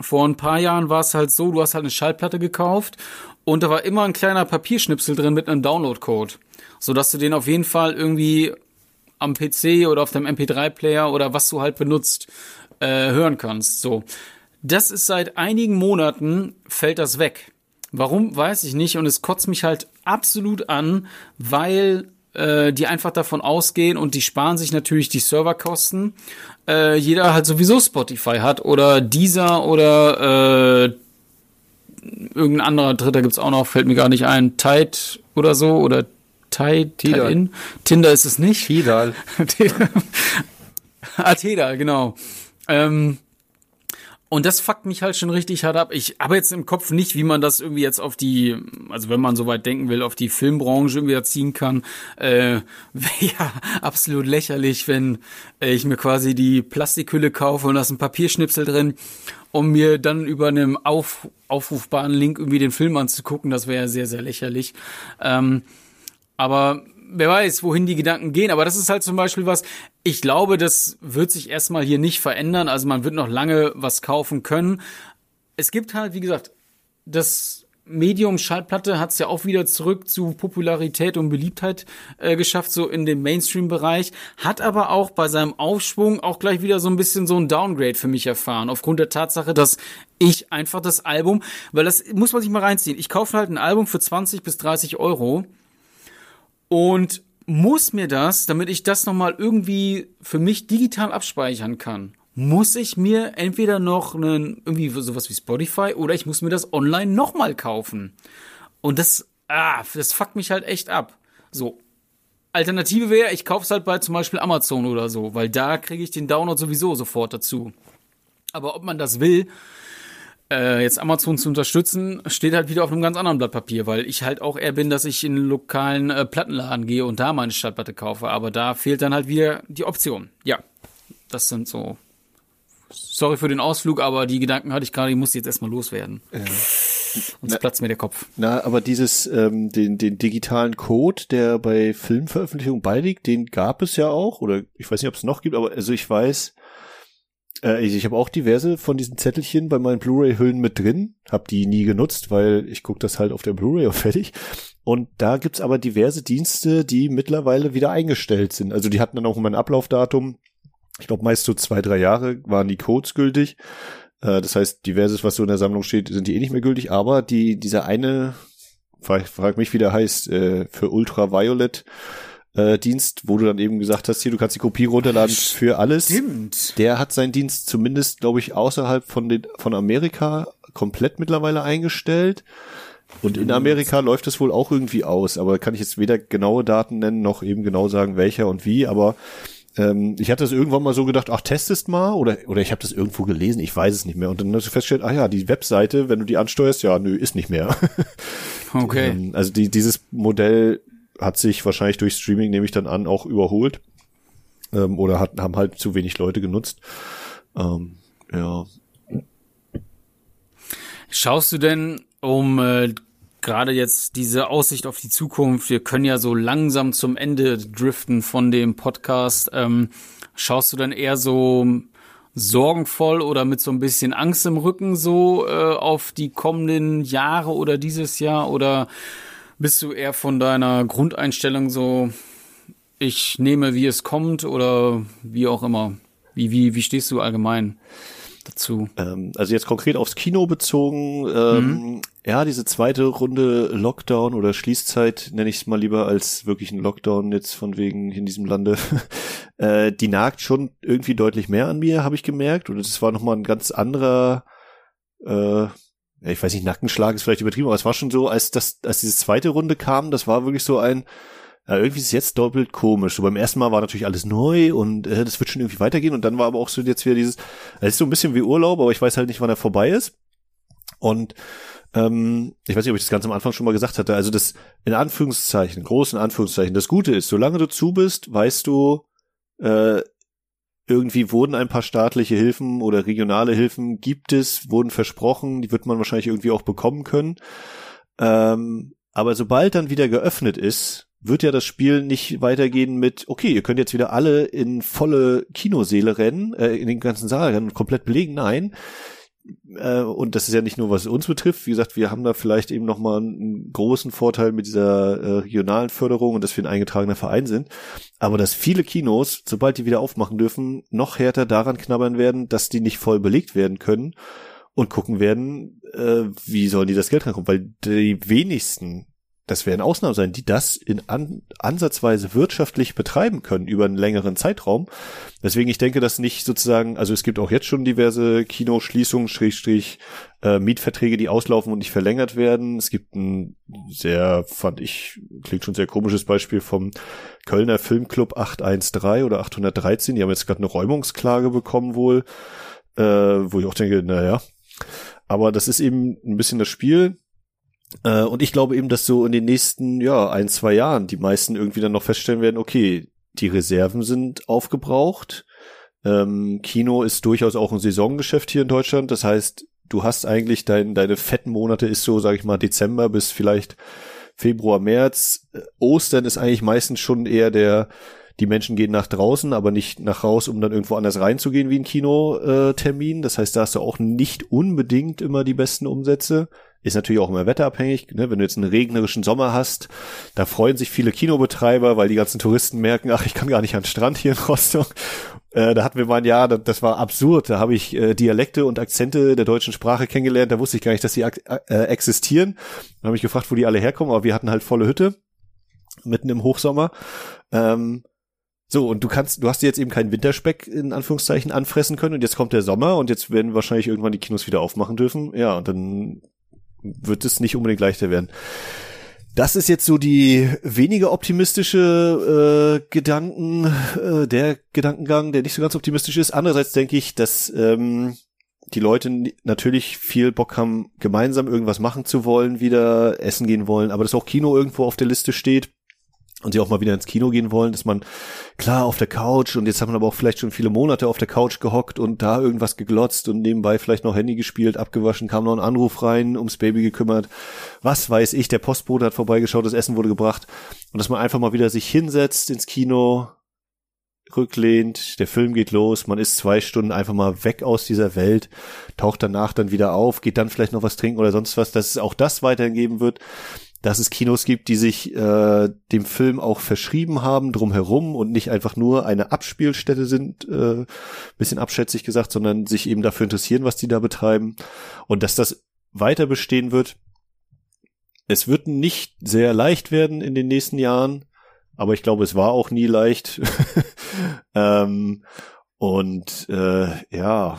vor ein paar Jahren war es halt so, du hast halt eine Schallplatte gekauft und da war immer ein kleiner Papierschnipsel drin mit einem Downloadcode, so dass du den auf jeden Fall irgendwie am PC oder auf dem MP3-Player oder was du halt benutzt äh, hören kannst. So, das ist seit einigen Monaten fällt das weg. Warum weiß ich nicht und es kotzt mich halt absolut an, weil äh, die einfach davon ausgehen und die sparen sich natürlich die Serverkosten. Äh, jeder halt sowieso Spotify hat oder Deezer oder äh, irgendein anderer Dritter gibt's auch noch, fällt mir gar nicht ein, Tide oder so oder Tide, Tide in. Tinder ist es nicht. Tidal. ah, Tidal, genau. Ähm, und das fuckt mich halt schon richtig hart ab. Ich habe jetzt im Kopf nicht, wie man das irgendwie jetzt auf die, also wenn man so weit denken will, auf die Filmbranche irgendwie erziehen kann. Äh, Wäre ja absolut lächerlich, wenn äh, ich mir quasi die Plastikhülle kaufe und da ist ein Papierschnipsel drin, um mir dann über einem auf, aufrufbaren Link irgendwie den Film anzugucken. Das wäre ja sehr, sehr lächerlich. Ähm, aber wer weiß, wohin die Gedanken gehen. Aber das ist halt zum Beispiel was, ich glaube, das wird sich erstmal hier nicht verändern. Also man wird noch lange was kaufen können. Es gibt halt, wie gesagt, das Medium Schallplatte hat es ja auch wieder zurück zu Popularität und Beliebtheit äh, geschafft, so in dem Mainstream-Bereich, hat aber auch bei seinem Aufschwung auch gleich wieder so ein bisschen so ein Downgrade für mich erfahren, aufgrund der Tatsache, dass ich einfach das Album, weil das muss man sich mal reinziehen, ich kaufe halt ein Album für 20 bis 30 Euro und muss mir das, damit ich das nochmal irgendwie für mich digital abspeichern kann, muss ich mir entweder noch einen, irgendwie sowas wie Spotify oder ich muss mir das online nochmal kaufen. Und das, ah, das fuckt mich halt echt ab. So. Alternative wäre, ich kaufe es halt bei zum Beispiel Amazon oder so, weil da kriege ich den Download sowieso sofort dazu. Aber ob man das will, äh, jetzt Amazon zu unterstützen, steht halt wieder auf einem ganz anderen Blatt Papier, weil ich halt auch eher bin, dass ich in einen lokalen äh, Plattenladen gehe und da meine Stadtplatte kaufe. Aber da fehlt dann halt wieder die Option. Ja, das sind so. Sorry für den Ausflug, aber die Gedanken hatte ich gerade, ich musste jetzt erstmal loswerden. Ja. Sonst platzt mir der Kopf. Na, aber dieses, ähm, den, den digitalen Code, der bei Filmveröffentlichungen beiliegt, den gab es ja auch, oder ich weiß nicht, ob es noch gibt, aber also ich weiß, äh, ich habe auch diverse von diesen Zettelchen bei meinen Blu-ray-Hüllen mit drin, habe die nie genutzt, weil ich gucke das halt auf der Blu-ray und fertig. Und da gibt's aber diverse Dienste, die mittlerweile wieder eingestellt sind. Also die hatten dann auch immer ein Ablaufdatum. Ich glaube, meist so zwei, drei Jahre waren die Codes gültig. Äh, das heißt, diverses, was so in der Sammlung steht, sind die eh nicht mehr gültig. Aber die, dieser eine, frag, frag mich, wie der heißt, äh, für Ultraviolet, äh, Dienst, wo du dann eben gesagt hast, hier, du kannst die Kopie runterladen für alles. Stimmt. Der hat seinen Dienst zumindest, glaube ich, außerhalb von den, von Amerika komplett mittlerweile eingestellt. Und in Amerika läuft es wohl auch irgendwie aus, aber kann ich jetzt weder genaue Daten nennen, noch eben genau sagen, welcher und wie, aber ähm, ich hatte es irgendwann mal so gedacht, ach, testest mal, oder, oder ich habe das irgendwo gelesen, ich weiß es nicht mehr. Und dann hast du festgestellt, ah ja, die Webseite, wenn du die ansteuerst, ja, nö, ist nicht mehr. okay. Ähm, also die, dieses Modell hat sich wahrscheinlich durch Streaming, nehme ich dann an, auch überholt. Ähm, oder hat, haben halt zu wenig Leute genutzt. Ähm, ja. Schaust du denn, um äh, gerade jetzt diese Aussicht auf die Zukunft, wir können ja so langsam zum Ende driften von dem Podcast. Ähm, schaust du dann eher so sorgenvoll oder mit so ein bisschen Angst im Rücken so äh, auf die kommenden Jahre oder dieses Jahr? Oder bist du eher von deiner Grundeinstellung so, ich nehme, wie es kommt oder wie auch immer? Wie, wie, wie stehst du allgemein? dazu? Ähm, also jetzt konkret aufs Kino bezogen, ähm, mhm. ja, diese zweite Runde Lockdown oder Schließzeit nenne ich es mal lieber als wirklich ein Lockdown jetzt von wegen in diesem Lande. äh, die nagt schon irgendwie deutlich mehr an mir, habe ich gemerkt. Und es war nochmal ein ganz anderer, äh, ich weiß nicht, Nackenschlag ist vielleicht übertrieben, aber es war schon so, als das, als diese zweite Runde kam, das war wirklich so ein, ja, irgendwie ist es jetzt doppelt komisch. So beim ersten Mal war natürlich alles neu und äh, das wird schon irgendwie weitergehen und dann war aber auch so jetzt wieder dieses, es ist so ein bisschen wie Urlaub, aber ich weiß halt nicht, wann er vorbei ist. Und ähm, ich weiß nicht, ob ich das ganz am Anfang schon mal gesagt hatte, also das in Anführungszeichen, großen Anführungszeichen, das Gute ist, solange du zu bist, weißt du, äh, irgendwie wurden ein paar staatliche Hilfen oder regionale Hilfen gibt es, wurden versprochen, die wird man wahrscheinlich irgendwie auch bekommen können. Ähm, aber sobald dann wieder geöffnet ist, wird ja das Spiel nicht weitergehen mit, okay, ihr könnt jetzt wieder alle in volle Kinoseele rennen, äh, in den ganzen Saal rennen und komplett belegen. Nein. Äh, und das ist ja nicht nur, was uns betrifft. Wie gesagt, wir haben da vielleicht eben nochmal einen großen Vorteil mit dieser äh, regionalen Förderung und dass wir ein eingetragener Verein sind. Aber dass viele Kinos, sobald die wieder aufmachen dürfen, noch härter daran knabbern werden, dass die nicht voll belegt werden können und gucken werden, äh, wie sollen die das Geld rankommen, weil die wenigsten das werden Ausnahmen sein, die das in an, ansatzweise wirtschaftlich betreiben können über einen längeren Zeitraum. Deswegen, ich denke, dass nicht sozusagen, also es gibt auch jetzt schon diverse Kinoschließungen, Schrägstrich, äh, Mietverträge, die auslaufen und nicht verlängert werden. Es gibt ein sehr, fand ich, klingt schon sehr komisches Beispiel vom Kölner Filmclub 813 oder 813. Die haben jetzt gerade eine Räumungsklage bekommen wohl, äh, wo ich auch denke, naja. Aber das ist eben ein bisschen das Spiel äh, und ich glaube eben, dass so in den nächsten, ja, ein, zwei Jahren die meisten irgendwie dann noch feststellen werden, okay, die Reserven sind aufgebraucht. Ähm, Kino ist durchaus auch ein Saisongeschäft hier in Deutschland. Das heißt, du hast eigentlich dein, deine fetten Monate ist so, sag ich mal, Dezember bis vielleicht Februar, März. Äh, Ostern ist eigentlich meistens schon eher der, die Menschen gehen nach draußen, aber nicht nach raus, um dann irgendwo anders reinzugehen wie ein Kinotermin. Das heißt, da hast du auch nicht unbedingt immer die besten Umsätze. Ist natürlich auch immer wetterabhängig. Ne? Wenn du jetzt einen regnerischen Sommer hast, da freuen sich viele Kinobetreiber, weil die ganzen Touristen merken, ach, ich kann gar nicht an den Strand hier in Rostock. Äh, da hatten wir mal ein Jahr, das, das war absurd. Da habe ich äh, Dialekte und Akzente der deutschen Sprache kennengelernt. Da wusste ich gar nicht, dass sie äh, existieren. Da habe ich gefragt, wo die alle herkommen, aber wir hatten halt volle Hütte mitten im Hochsommer. Ähm, so, und du kannst, du hast jetzt eben keinen Winterspeck in Anführungszeichen anfressen können und jetzt kommt der Sommer und jetzt werden wahrscheinlich irgendwann die Kinos wieder aufmachen dürfen. Ja, und dann wird es nicht unbedingt leichter werden. Das ist jetzt so die weniger optimistische äh, Gedanken, äh, der Gedankengang, der nicht so ganz optimistisch ist. Andererseits denke ich, dass ähm, die Leute natürlich viel Bock haben, gemeinsam irgendwas machen zu wollen, wieder essen gehen wollen, aber dass auch Kino irgendwo auf der Liste steht und sie auch mal wieder ins Kino gehen wollen, dass man klar auf der Couch und jetzt hat man aber auch vielleicht schon viele Monate auf der Couch gehockt und da irgendwas geglotzt und nebenbei vielleicht noch Handy gespielt, abgewaschen, kam noch ein Anruf rein, ums Baby gekümmert. Was weiß ich, der Postbote hat vorbeigeschaut, das Essen wurde gebracht und dass man einfach mal wieder sich hinsetzt ins Kino, rücklehnt, der Film geht los, man ist zwei Stunden einfach mal weg aus dieser Welt, taucht danach dann wieder auf, geht dann vielleicht noch was trinken oder sonst was, dass es auch das weiterhin geben wird dass es Kinos gibt, die sich äh, dem Film auch verschrieben haben drumherum und nicht einfach nur eine Abspielstätte sind, äh, bisschen abschätzig gesagt, sondern sich eben dafür interessieren, was die da betreiben und dass das weiter bestehen wird. Es wird nicht sehr leicht werden in den nächsten Jahren, aber ich glaube, es war auch nie leicht. ähm, und äh, ja,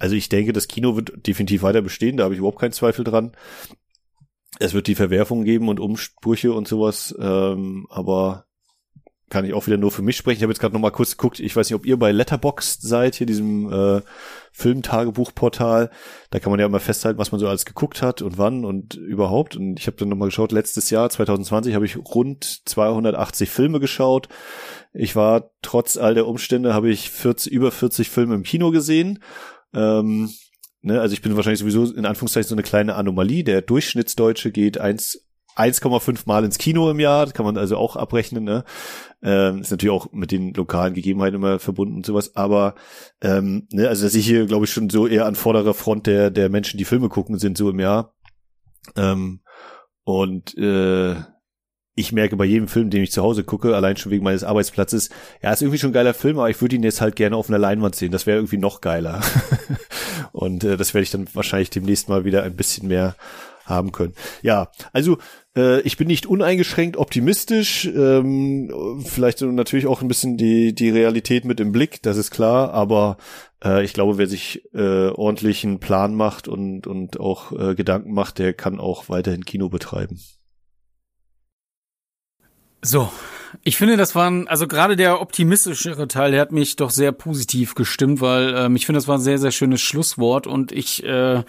also ich denke, das Kino wird definitiv weiter bestehen, da habe ich überhaupt keinen Zweifel dran. Es wird die Verwerfung geben und Umsprüche und sowas, ähm, aber kann ich auch wieder nur für mich sprechen. Ich habe jetzt gerade noch mal kurz geguckt, ich weiß nicht, ob ihr bei Letterboxd seid, hier diesem äh, Filmtagebuchportal. Da kann man ja immer festhalten, was man so alles geguckt hat und wann und überhaupt. Und ich habe dann noch mal geschaut, letztes Jahr, 2020, habe ich rund 280 Filme geschaut. Ich war trotz all der Umstände, habe ich 40, über 40 Filme im Kino gesehen. Ähm, ne, also ich bin wahrscheinlich sowieso in Anführungszeichen so eine kleine Anomalie. Der Durchschnittsdeutsche geht eins 1,5 Mal ins Kino im Jahr, kann man also auch abrechnen, ne? Ähm, ist natürlich auch mit den lokalen Gegebenheiten immer verbunden und sowas, aber ähm, ne, also dass ich hier, glaube ich, schon so eher an vorderer Front der, der Menschen, die Filme gucken, sind so im Jahr. Ähm, und äh, ich merke bei jedem Film, den ich zu Hause gucke, allein schon wegen meines Arbeitsplatzes, ja, ist irgendwie schon ein geiler Film, aber ich würde ihn jetzt halt gerne auf einer Leinwand sehen. Das wäre irgendwie noch geiler. und äh, das werde ich dann wahrscheinlich demnächst mal wieder ein bisschen mehr haben können. Ja, also äh, ich bin nicht uneingeschränkt optimistisch, ähm, vielleicht natürlich auch ein bisschen die die Realität mit im Blick, das ist klar, aber äh, ich glaube, wer sich äh, ordentlich einen Plan macht und und auch äh, Gedanken macht, der kann auch weiterhin Kino betreiben. So, ich finde, das waren, also gerade der optimistischere Teil, der hat mich doch sehr positiv gestimmt, weil ähm, ich finde, das war ein sehr, sehr schönes Schlusswort und ich äh,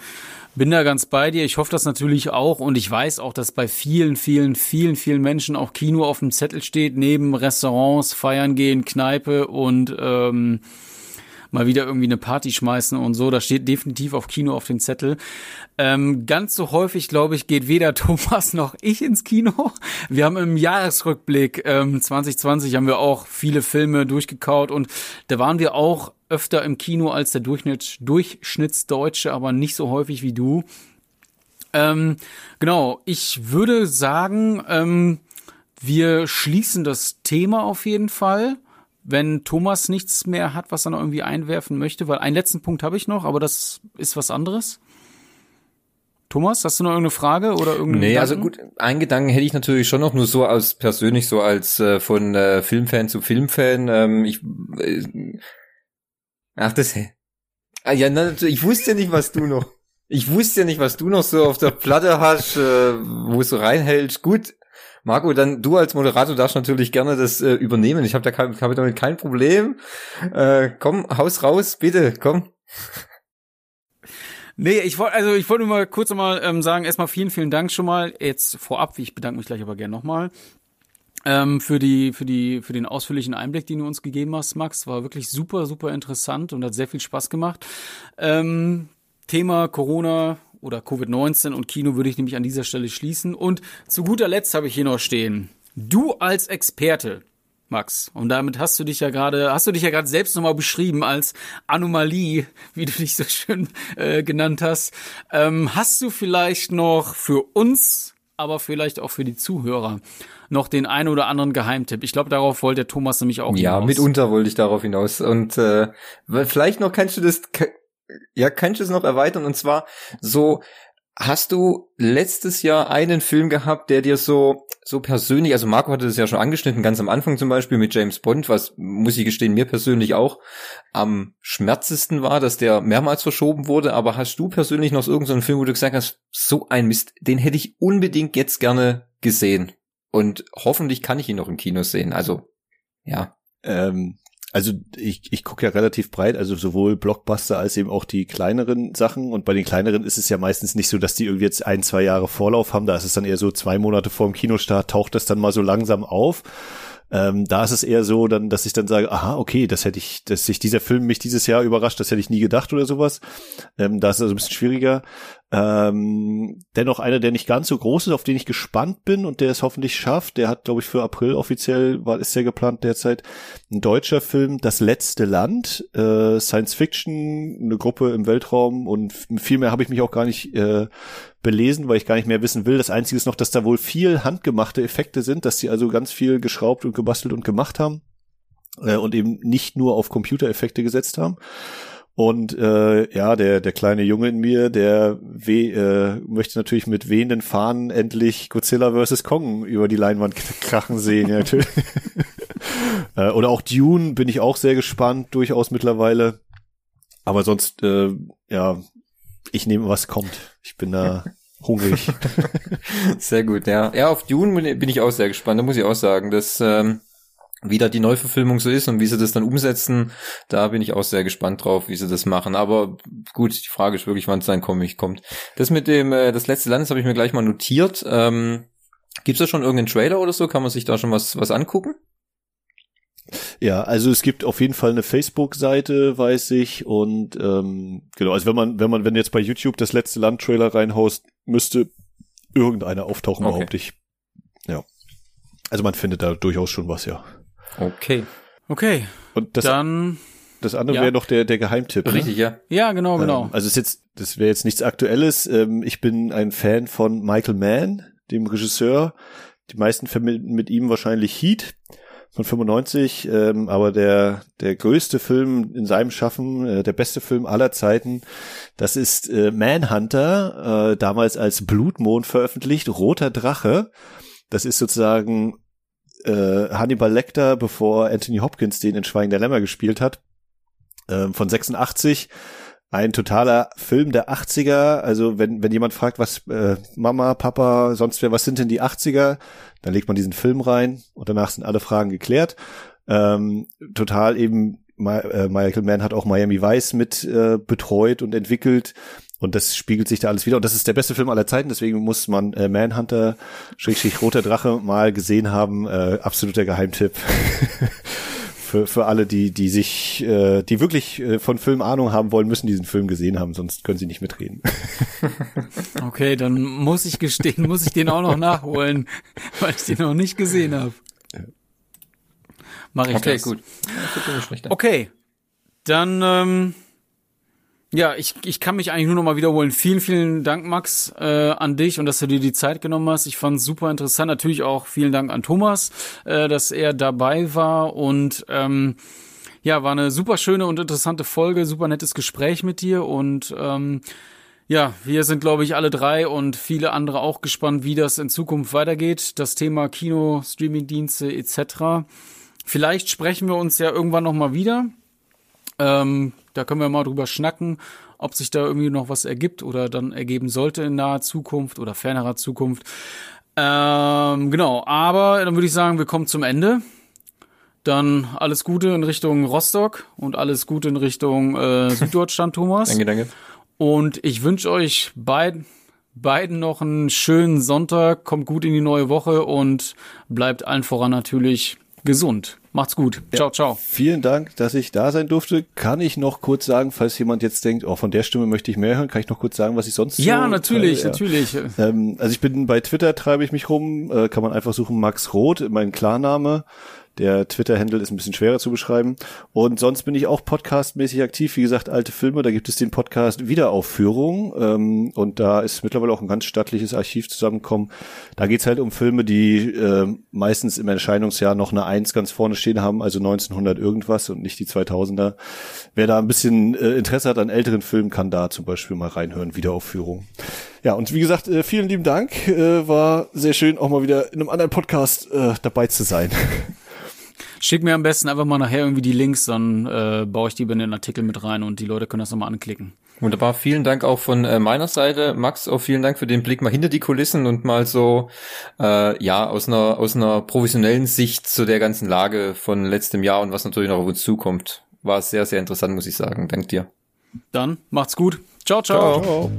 bin da ganz bei dir. Ich hoffe das natürlich auch und ich weiß auch, dass bei vielen, vielen, vielen, vielen Menschen auch Kino auf dem Zettel steht, neben Restaurants, Feiern gehen, Kneipe und ähm, mal wieder irgendwie eine Party schmeißen und so. Da steht definitiv auf Kino auf den Zettel. Ähm, ganz so häufig, glaube ich, geht weder Thomas noch ich ins Kino. Wir haben im Jahresrückblick ähm, 2020 haben wir auch viele Filme durchgekaut und da waren wir auch öfter im Kino als der Durchschnitt, Durchschnittsdeutsche, aber nicht so häufig wie du. Ähm, genau, ich würde sagen, ähm, wir schließen das Thema auf jeden Fall wenn Thomas nichts mehr hat, was er noch irgendwie einwerfen möchte, weil einen letzten Punkt habe ich noch, aber das ist was anderes. Thomas, hast du noch irgendeine Frage oder irgendeinen Nee, also Gedanken? also gut, einen Gedanken hätte ich natürlich schon noch nur so als persönlich so als äh, von äh, Filmfan zu Filmfan. Ähm, ich äh, Ach, das Ah ja, na, ich wusste ja nicht, was du noch. Ich wusste ja nicht, was du noch so auf der Platte hast, äh, wo es so reinhältst. Gut, Marco, dann du als Moderator darfst natürlich gerne das äh, übernehmen. Ich habe da kein, hab damit kein Problem. Äh, komm, Haus raus, bitte, komm. Nee, ich wollte also ich wollte nur mal kurz mal ähm, sagen, erstmal vielen, vielen Dank schon mal jetzt vorab. Ich bedanke mich gleich aber gerne nochmal ähm, für die für die für den ausführlichen Einblick, den du uns gegeben hast, Max. War wirklich super, super interessant und hat sehr viel Spaß gemacht. Ähm, Thema Corona oder Covid-19 und Kino würde ich nämlich an dieser Stelle schließen. Und zu guter Letzt habe ich hier noch stehen. Du als Experte, Max, und damit hast du dich ja gerade, hast du dich ja gerade selbst nochmal beschrieben als Anomalie, wie du dich so schön äh, genannt hast. Ähm, hast du vielleicht noch für uns, aber vielleicht auch für die Zuhörer noch den einen oder anderen Geheimtipp. Ich glaube, darauf wollte der Thomas nämlich auch ja, hinaus. Ja, mitunter wollte ich darauf hinaus. Und äh, vielleicht noch kannst du das ja, kannst du es noch erweitern? Und zwar so, hast du letztes Jahr einen Film gehabt, der dir so, so persönlich, also Marco hatte das ja schon angeschnitten, ganz am Anfang zum Beispiel mit James Bond, was, muss ich gestehen, mir persönlich auch am schmerzesten war, dass der mehrmals verschoben wurde, aber hast du persönlich noch so irgendeinen Film, wo du gesagt hast, so ein Mist, den hätte ich unbedingt jetzt gerne gesehen. Und hoffentlich kann ich ihn noch im Kino sehen. Also, ja. Ähm, also ich, ich gucke ja relativ breit, also sowohl Blockbuster als eben auch die kleineren Sachen. Und bei den kleineren ist es ja meistens nicht so, dass die irgendwie jetzt ein, zwei Jahre Vorlauf haben. Da ist es dann eher so zwei Monate vor dem Kinostart, taucht das dann mal so langsam auf. Ähm, da ist es eher so, dann, dass ich dann sage, aha, okay, das hätte ich, dass sich dieser Film mich dieses Jahr überrascht, das hätte ich nie gedacht oder sowas. Ähm, da ist es also ein bisschen schwieriger. Ähm, dennoch einer, der nicht ganz so groß ist, auf den ich gespannt bin und der es hoffentlich schafft. Der hat, glaube ich, für April offiziell, war, ist ja geplant derzeit, ein deutscher Film, Das letzte Land, äh, Science Fiction, eine Gruppe im Weltraum und viel mehr habe ich mich auch gar nicht äh, belesen, weil ich gar nicht mehr wissen will. Das Einzige ist noch, dass da wohl viel handgemachte Effekte sind, dass sie also ganz viel geschraubt und gebastelt und gemacht haben äh, und eben nicht nur auf Computereffekte gesetzt haben. Und äh, ja, der der kleine Junge in mir, der weh, äh, möchte natürlich mit wehenden Fahnen endlich Godzilla vs. Kong über die Leinwand krachen sehen. Ja, natürlich. äh, oder auch Dune bin ich auch sehr gespannt, durchaus mittlerweile. Aber sonst, äh, ja, ich nehme, was kommt. Ich bin da hungrig. sehr gut, ja. Ja, auf Dune bin ich auch sehr gespannt, da muss ich auch sagen, dass ähm, wie da die Neuverfilmung so ist und wie sie das dann umsetzen, da bin ich auch sehr gespannt drauf, wie sie das machen. Aber gut, die Frage ist wirklich, wann sein Comic kommt. Das mit dem, äh, das letzte Land, das habe ich mir gleich mal notiert. Ähm, Gibt es da schon irgendeinen Trailer oder so? Kann man sich da schon was, was angucken? Ja, also es gibt auf jeden Fall eine Facebook-Seite, weiß ich, und ähm, genau, also wenn man, wenn man, wenn jetzt bei YouTube das letzte Land-Trailer reinhaust, müsste irgendeiner auftauchen, okay. behaupte ich. Ja. Also man findet da durchaus schon was, ja. Okay. Okay. Und das, dann. Das andere ja. wäre noch der, der Geheimtipp. Ne? Richtig, ja. Ja, genau, genau. Ähm, also ist jetzt, das wäre jetzt nichts Aktuelles. Ähm, ich bin ein Fan von Michael Mann, dem Regisseur. Die meisten verbinden mit ihm wahrscheinlich Heat von 95, ähm, aber der der größte Film in seinem Schaffen, äh, der beste Film aller Zeiten, das ist äh, Manhunter, äh, damals als Blutmond veröffentlicht, Roter Drache. Das ist sozusagen äh, Hannibal Lecter, bevor Anthony Hopkins den in Schweigen der Lämmer gespielt hat, äh, von 86. Ein totaler Film der 80er. Also wenn, wenn jemand fragt, was äh, Mama, Papa, sonst wer, was sind denn die 80er, dann legt man diesen Film rein und danach sind alle Fragen geklärt. Ähm, total eben äh, Michael Mann hat auch Miami Vice mit äh, betreut und entwickelt. Und das spiegelt sich da alles wieder. Und das ist der beste Film aller Zeiten, deswegen muss man äh, Manhunter, Schrägstrich Roter Drache mal gesehen haben. Äh, absoluter Geheimtipp. für, für alle, die, die sich, äh, die wirklich äh, von Film Ahnung haben wollen, müssen diesen Film gesehen haben, sonst können sie nicht mitreden. okay, dann muss ich gestehen, muss ich den auch noch nachholen, weil ich den noch nicht gesehen habe. Mach ich okay, das. gut. Okay, dann ähm, ja, ich, ich kann mich eigentlich nur noch mal wiederholen. Vielen, vielen Dank, Max, äh, an dich und dass du dir die Zeit genommen hast. Ich fand es super interessant. Natürlich auch vielen Dank an Thomas, äh, dass er dabei war und ähm, ja, war eine super schöne und interessante Folge, super nettes Gespräch mit dir und ähm, ja, wir sind, glaube ich, alle drei und viele andere auch gespannt, wie das in Zukunft weitergeht. Das Thema Kino, Streamingdienste etc. Vielleicht sprechen wir uns ja irgendwann noch mal wieder. Ähm, da können wir mal drüber schnacken, ob sich da irgendwie noch was ergibt oder dann ergeben sollte in naher Zukunft oder fernerer Zukunft. Ähm, genau, aber dann würde ich sagen, wir kommen zum Ende. Dann alles Gute in Richtung Rostock und alles Gute in Richtung äh, Süddeutschland, Thomas. danke, danke. Und ich wünsche euch beiden, beiden noch einen schönen Sonntag. Kommt gut in die neue Woche und bleibt allen voran natürlich gesund. Macht's gut. Ciao, ja, ciao. Vielen Dank, dass ich da sein durfte. Kann ich noch kurz sagen, falls jemand jetzt denkt, oh, von der Stimme möchte ich mehr hören, kann ich noch kurz sagen, was ich sonst Ja, so natürlich, ja. natürlich. Ähm, also ich bin bei Twitter treibe ich mich rum, äh, kann man einfach suchen Max Roth, mein Klarname. Der Twitter-Handle ist ein bisschen schwerer zu beschreiben. Und sonst bin ich auch podcastmäßig aktiv. Wie gesagt, alte Filme, da gibt es den Podcast Wiederaufführung. Ähm, und da ist mittlerweile auch ein ganz stattliches Archiv zusammengekommen. Da geht's halt um Filme, die äh, meistens im Erscheinungsjahr noch eine Eins ganz vorne stehen haben, also 1900 irgendwas und nicht die 2000er. Wer da ein bisschen äh, Interesse hat an älteren Filmen, kann da zum Beispiel mal reinhören. Wiederaufführung. Ja, und wie gesagt, äh, vielen lieben Dank. Äh, war sehr schön, auch mal wieder in einem anderen Podcast äh, dabei zu sein. Schick mir am besten einfach mal nachher irgendwie die Links, dann äh, baue ich die in den Artikel mit rein und die Leute können das nochmal anklicken. Wunderbar, vielen Dank auch von äh, meiner Seite. Max, auch vielen Dank für den Blick mal hinter die Kulissen und mal so, äh, ja, aus einer, aus einer professionellen Sicht zu der ganzen Lage von letztem Jahr und was natürlich noch auf uns zukommt. War sehr, sehr interessant, muss ich sagen. Dank dir. Dann macht's gut. ciao. ciao. ciao.